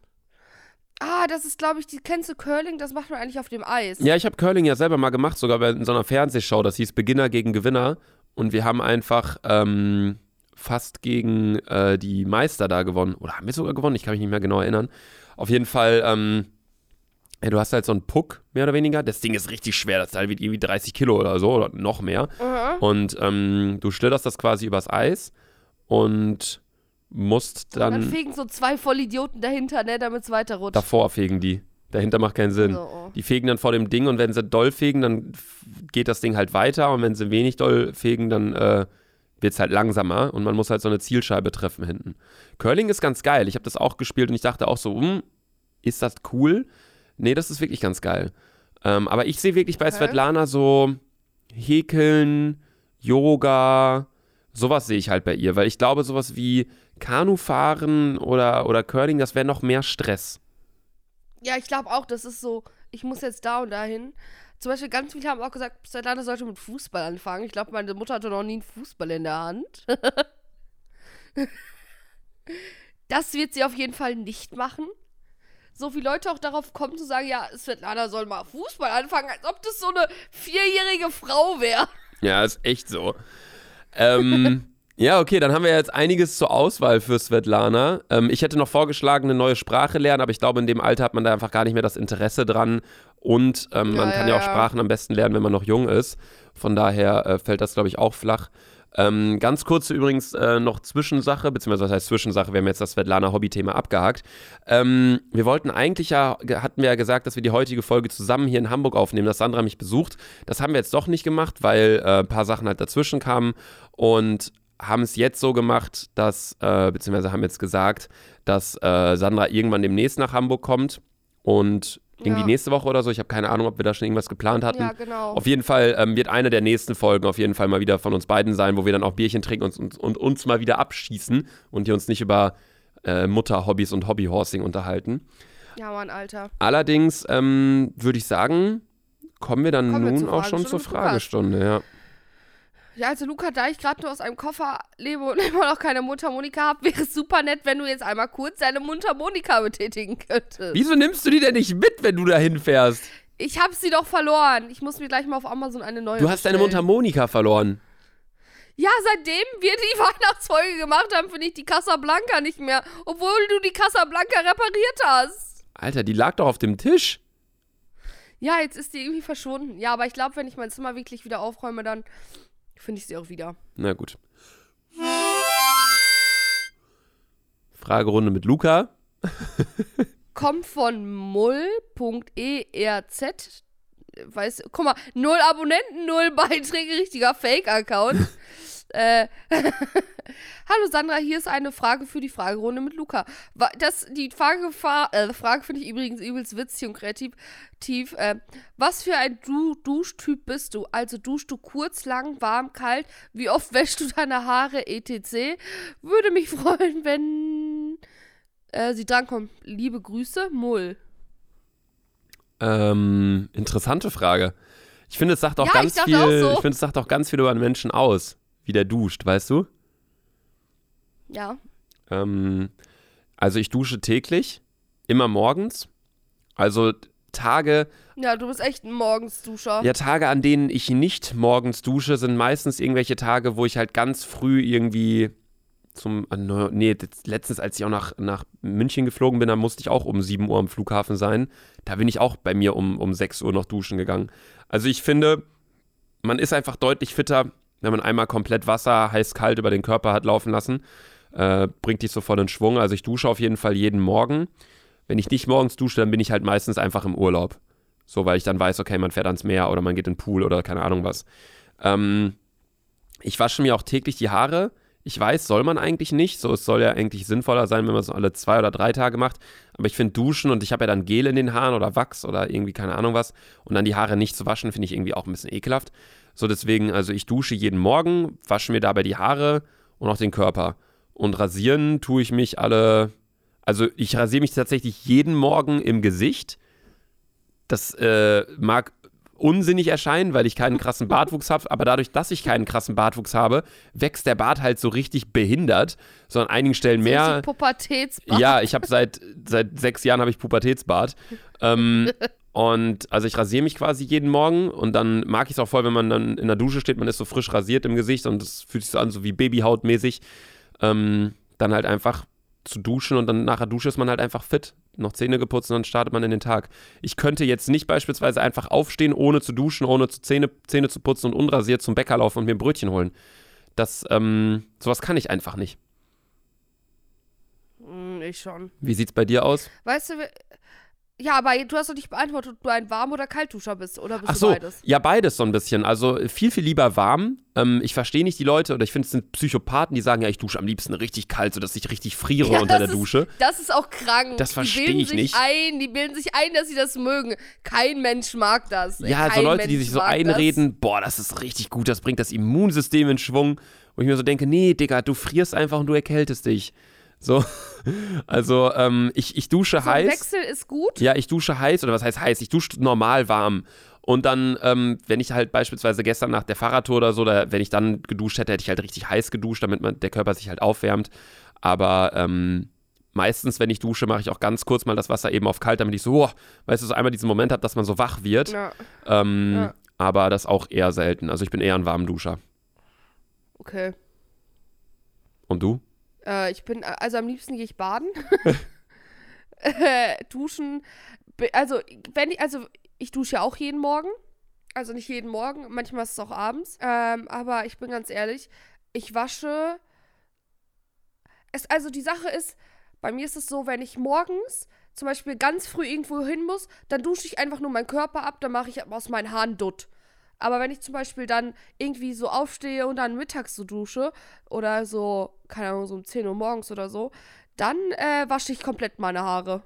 Ah, das ist, glaube ich, die kennst du Curling? Das macht man eigentlich auf dem Eis. Ja, ich habe Curling ja selber mal gemacht, sogar bei in so einer Fernsehshow. Das hieß Beginner gegen Gewinner. Und wir haben einfach ähm, fast gegen äh, die Meister da gewonnen. Oder haben wir sogar gewonnen? Ich kann mich nicht mehr genau erinnern. Auf jeden Fall, ähm, ja, du hast halt so einen Puck, mehr oder weniger. Das Ding ist richtig schwer. Das Teil wiegt irgendwie 30 Kilo oder so oder noch mehr. Aha. Und ähm, du schlitterst das quasi übers Eis und musst Dann, dann fegen so zwei Vollidioten dahinter, ne, damit es weiter rutscht. davor fegen die. Dahinter macht keinen Sinn. Oh. Die fegen dann vor dem Ding und wenn sie doll fegen, dann geht das Ding halt weiter und wenn sie wenig doll fegen, dann äh, wird es halt langsamer und man muss halt so eine Zielscheibe treffen hinten. Curling ist ganz geil. Ich habe das auch gespielt und ich dachte auch so, hm, ist das cool? Nee, das ist wirklich ganz geil. Ähm, aber ich sehe wirklich bei Okay. Svetlana so Häkeln, Yoga, sowas sehe ich halt bei ihr, weil ich glaube, sowas wie Kanufahren oder, oder Curling, das wäre noch mehr Stress. Ja, ich glaube auch, das ist so, ich muss jetzt da und dahin. Zum Beispiel ganz viele haben auch gesagt, Svetlana sollte mit Fußball anfangen. Ich glaube, meine Mutter hatte noch nie einen Fußball in der Hand. das wird sie auf jeden Fall nicht machen. So viele Leute auch darauf kommen zu sagen, ja, Svetlana soll mal Fußball anfangen, als ob das so eine vierjährige Frau wäre. Ja, ist echt so. Ähm, ja, okay, dann haben wir jetzt einiges zur Auswahl für Svetlana. Ähm, ich hätte noch vorgeschlagen, eine neue Sprache lernen, aber ich glaube, in dem Alter hat man da einfach gar nicht mehr das Interesse dran. Und ähm, man Ja, kann ja, ja auch. Sprachen am besten lernen, wenn man noch jung ist. Von daher äh, fällt das, glaube ich, auch flach. Ähm, ganz kurz übrigens äh, noch Zwischensache, beziehungsweise was heißt Zwischensache, wir haben jetzt das Svetlana-Hobby-Thema abgehakt. Ähm, wir wollten eigentlich ja, hatten wir ja gesagt, dass wir die heutige Folge zusammen hier in Hamburg aufnehmen, dass Sandra mich besucht. Das haben wir jetzt doch nicht gemacht, weil äh, ein paar Sachen halt dazwischen kamen und haben es jetzt so gemacht, dass, äh, beziehungsweise haben jetzt gesagt, dass äh, Sandra irgendwann demnächst nach Hamburg kommt und irgendwie Ja. nächste Woche oder so. Ich habe keine Ahnung, ob wir da schon irgendwas geplant hatten. Ja, genau. Auf jeden Fall ähm, wird eine der nächsten Folgen auf jeden Fall mal wieder von uns beiden sein, wo wir dann auch Bierchen trinken und, und, und uns mal wieder abschießen und hier uns nicht über äh, Mutterhobbys und Hobbyhorsing unterhalten. Ja, Mann, Alter. Allerdings ähm, würde ich sagen, kommen wir dann Kommen wir nun zur auch schon zur Fragestunde. Ja. Ja, also Luca, da ich gerade nur aus einem Koffer lebe und immer noch keine Mundharmonika habe, wäre es super nett, wenn du jetzt einmal kurz deine Mundharmonika betätigen könntest. Wieso nimmst du die denn nicht mit, wenn du da hinfährst? Ich habe sie doch verloren. Ich muss mir gleich mal auf Amazon eine neue Du hast deine bestellen. Mundharmonika verloren. Ja, seitdem wir die Weihnachtsfolge gemacht haben, finde ich die Casablanca nicht mehr. Obwohl du die Casablanca repariert hast. Alter, die lag doch auf dem Tisch. Ja, jetzt ist die irgendwie verschwunden. Ja, aber ich glaube, wenn ich mein Zimmer wirklich wieder aufräume, dann finde ich sie auch wieder. Na gut. Fragerunde mit Luca. Kommt von mull.erz. Weiß, guck mal, null Abonnenten, null Beiträge, richtiger Fake-Account. äh, Hallo Sandra, hier ist eine Frage für die Fragerunde mit Luca. Das, die Frage, äh, Frage finde ich übrigens übelst witzig und kreativ. Tief, äh, was für ein du Duschtyp bist du? Also duschst du kurz, lang, warm, kalt? Wie oft wäschst du deine Haare, etc.? Würde mich freuen, wenn äh, sie drankommt. Liebe Grüße, Mull. Ähm, interessante Frage. Ich finde, es sagt auch ja, ganz ich viel. So. Ich finde, es sagt auch ganz viel über einen Menschen aus, wie der duscht, weißt du? Ja. Ähm, also ich dusche täglich, immer morgens. Also Tage. Ja, du bist echt ein Morgensduscher. Ja, Tage, an denen ich nicht morgens dusche, sind meistens irgendwelche Tage, wo ich halt ganz früh irgendwie zum. Äh, nee, letztens, als ich auch nach, nach München geflogen bin, da musste ich auch um 7 Uhr am Flughafen sein. Da bin ich auch bei mir um, um 6 Uhr noch duschen gegangen. Also ich finde, man ist einfach deutlich fitter, wenn man einmal komplett Wasser heiß-kalt über den Körper hat laufen lassen. Äh, bringt dich sofort in Schwung. Also ich dusche auf jeden Fall jeden Morgen. Wenn ich nicht morgens dusche, dann bin ich halt meistens einfach im Urlaub. So, weil ich dann weiß, okay, man fährt ans Meer oder man geht in den Pool oder keine Ahnung was. Ähm, ich wasche mir auch täglich die Haare. Ich weiß, soll man eigentlich nicht. So, es soll ja eigentlich sinnvoller sein, wenn man es alle zwei oder drei Tage macht. Aber ich finde Duschen und ich habe ja dann Gel in den Haaren oder Wachs oder irgendwie keine Ahnung was. Und dann die Haare nicht zu waschen, finde ich irgendwie auch ein bisschen ekelhaft. So, deswegen, also ich dusche jeden Morgen, wasche mir dabei die Haare und auch den Körper. Und rasieren tue ich mich alle. Also ich rasiere mich tatsächlich jeden Morgen im Gesicht. Das äh, mag unsinnig erscheinen, weil ich keinen krassen Bartwuchs habe, aber dadurch, dass ich keinen krassen Bartwuchs habe, wächst der Bart halt so richtig behindert, so an einigen Stellen mehr. Pubertätsbart. Ja, ich habe seit seit sechs Jahren habe ich Pubertätsbart. ähm, und also ich rasiere mich quasi jeden Morgen und dann mag ich es auch voll, wenn man dann in der Dusche steht, man ist so frisch rasiert im Gesicht und es fühlt sich so an, so wie Babyhautmäßig. Ähm, dann halt einfach zu duschen und dann nachher Dusche ist man halt einfach fit. Noch Zähne geputzt und dann startet man in den Tag. Ich könnte jetzt nicht beispielsweise einfach aufstehen, ohne zu duschen, ohne zu Zähne, Zähne zu putzen und unrasiert zum Bäcker laufen und mir ein Brötchen holen. Das, ähm, sowas kann ich einfach nicht. Hm, ich schon. Wie sieht's bei dir aus? Weißt du, ja, aber du hast doch nicht beantwortet, ob du ein Warm- oder Kaltduscher bist, oder bist Ach so, du beides? Ja, beides so ein bisschen. Also viel, viel lieber warm. Ähm, ich verstehe nicht die Leute, oder ich finde, es sind Psychopathen, die sagen, ja, ich dusche am liebsten richtig kalt, sodass ich richtig friere ja, unter der ist, Dusche. Das ist auch krank. Das verstehe ich nicht. Ein, die bilden sich ein, dass sie das mögen. Kein Mensch mag das. Ja, Kein so Leute, Mensch die sich so einreden, das. boah, das ist richtig gut, das bringt das Immunsystem in Schwung. Wo ich mir so denke, nee, Digga, du frierst einfach und du erkältest dich. So, also ähm, ich, ich dusche so heiß. Wechsel ist gut. Ja, ich dusche heiß oder was heißt heiß? Ich dusche normal warm. Und dann, ähm, wenn ich halt beispielsweise gestern nach der Fahrradtour oder so, oder wenn ich dann geduscht hätte, hätte ich halt richtig heiß geduscht, damit man, der Körper sich halt aufwärmt. Aber ähm, meistens, wenn ich dusche, mache ich auch ganz kurz mal das Wasser eben auf kalt, damit ich so, oh, weißt du, so einmal diesen Moment habe, dass man so wach wird. Ja. Ähm, ja. Aber das auch eher selten. Also ich bin eher ein Warmduscher. Okay. Und du? Äh, ich bin, also am liebsten gehe ich baden. äh, duschen. Also, wenn ich, also ich dusche ja auch jeden Morgen. Also nicht jeden Morgen, manchmal ist es auch abends. Ähm, aber ich bin ganz ehrlich, ich wasche. Es, also die Sache ist, bei mir ist es so, wenn ich morgens zum Beispiel ganz früh irgendwo hin muss, dann dusche ich einfach nur meinen Körper ab, dann mache ich aus meinen Haaren Dutt. Aber wenn ich zum Beispiel dann irgendwie so aufstehe und dann mittags so dusche oder so, keine Ahnung, so um 10 Uhr morgens oder so, dann äh, wasche ich komplett meine Haare.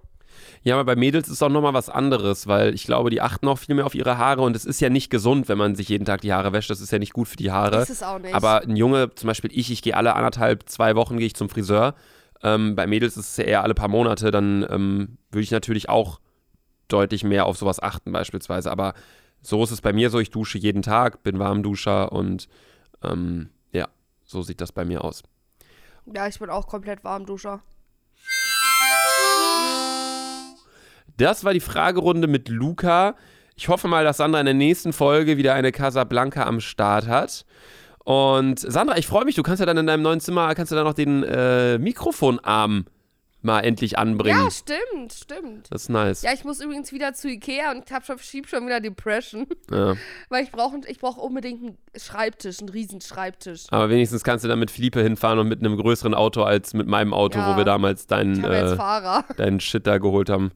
Ja, aber bei Mädels ist auch nochmal was anderes, weil ich glaube, die achten auch viel mehr auf ihre Haare und es ist ja nicht gesund, wenn man sich jeden Tag die Haare wäscht. Das ist ja nicht gut für die Haare. Das ist auch nicht. Aber ein Junge, zum Beispiel ich, ich gehe alle anderthalb, zwei Wochen gehe ich zum Friseur. Ähm, bei Mädels ist es ja eher alle paar Monate, dann ähm, würde ich natürlich auch deutlich mehr auf sowas achten beispielsweise. Aber so ist es bei mir so, ich dusche jeden Tag, bin Warmduscher und ähm, ja, so sieht das bei mir aus. Ja, ich bin auch komplett Warmduscher. Das war die Fragerunde mit Luca. Ich hoffe mal, dass Sandra in der nächsten Folge wieder eine Casablanca am Start hat. Und Sandra, ich freue mich, du kannst ja dann in deinem neuen Zimmer, kannst du dann noch den äh, Mikrofonarm mal endlich anbringen. Ja, stimmt, stimmt. Das ist nice. Ja, ich muss übrigens wieder zu Ikea und hab schon, schieb schon wieder Depression. Ja. Weil ich brauche ich brauch unbedingt einen Schreibtisch, einen riesen Schreibtisch. Aber wenigstens kannst du dann mit Philippe hinfahren und mit einem größeren Auto als mit meinem Auto, Ja. wo wir damals deinen, äh, deinen Shit da geholt haben.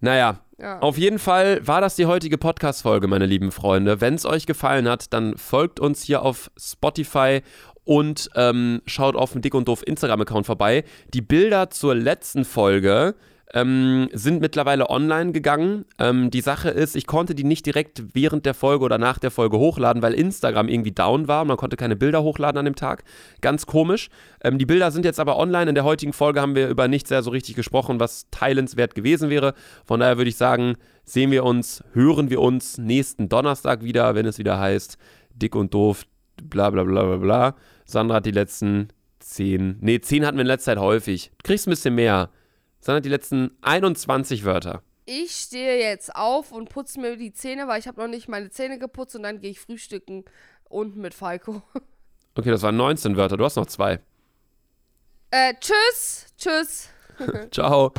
Naja, Ja. auf jeden Fall war das die heutige Podcast-Folge, meine lieben Freunde. Wenn es euch gefallen hat, dann folgt uns hier auf Spotify und ähm, schaut auf dem Dick und Doof Instagram-Account vorbei. Die Bilder zur letzten Folge ähm, sind mittlerweile online gegangen. Ähm, die Sache ist, ich konnte die nicht direkt während der Folge oder nach der Folge hochladen, weil Instagram irgendwie down war und man konnte keine Bilder hochladen an dem Tag. Ganz komisch. Ähm, die Bilder sind jetzt aber online. In der heutigen Folge haben wir über nichts sehr so richtig gesprochen, was teilenswert gewesen wäre. Von daher würde ich sagen, sehen wir uns, hören wir uns nächsten Donnerstag wieder, wenn es wieder heißt, dick und doof, bla bla bla bla bla. Sandra hat die letzten zehn, nee, zehn hatten wir in letzter Zeit häufig. Du kriegst ein bisschen mehr. Sandra hat die letzten 21 Wörter. Ich stehe jetzt auf und putze mir die Zähne, weil ich habe noch nicht meine Zähne geputzt und dann gehe ich frühstücken unten mit Falco. Okay, das waren 19 Wörter. Du hast noch zwei. Äh, tschüss. Tschüss. Ciao.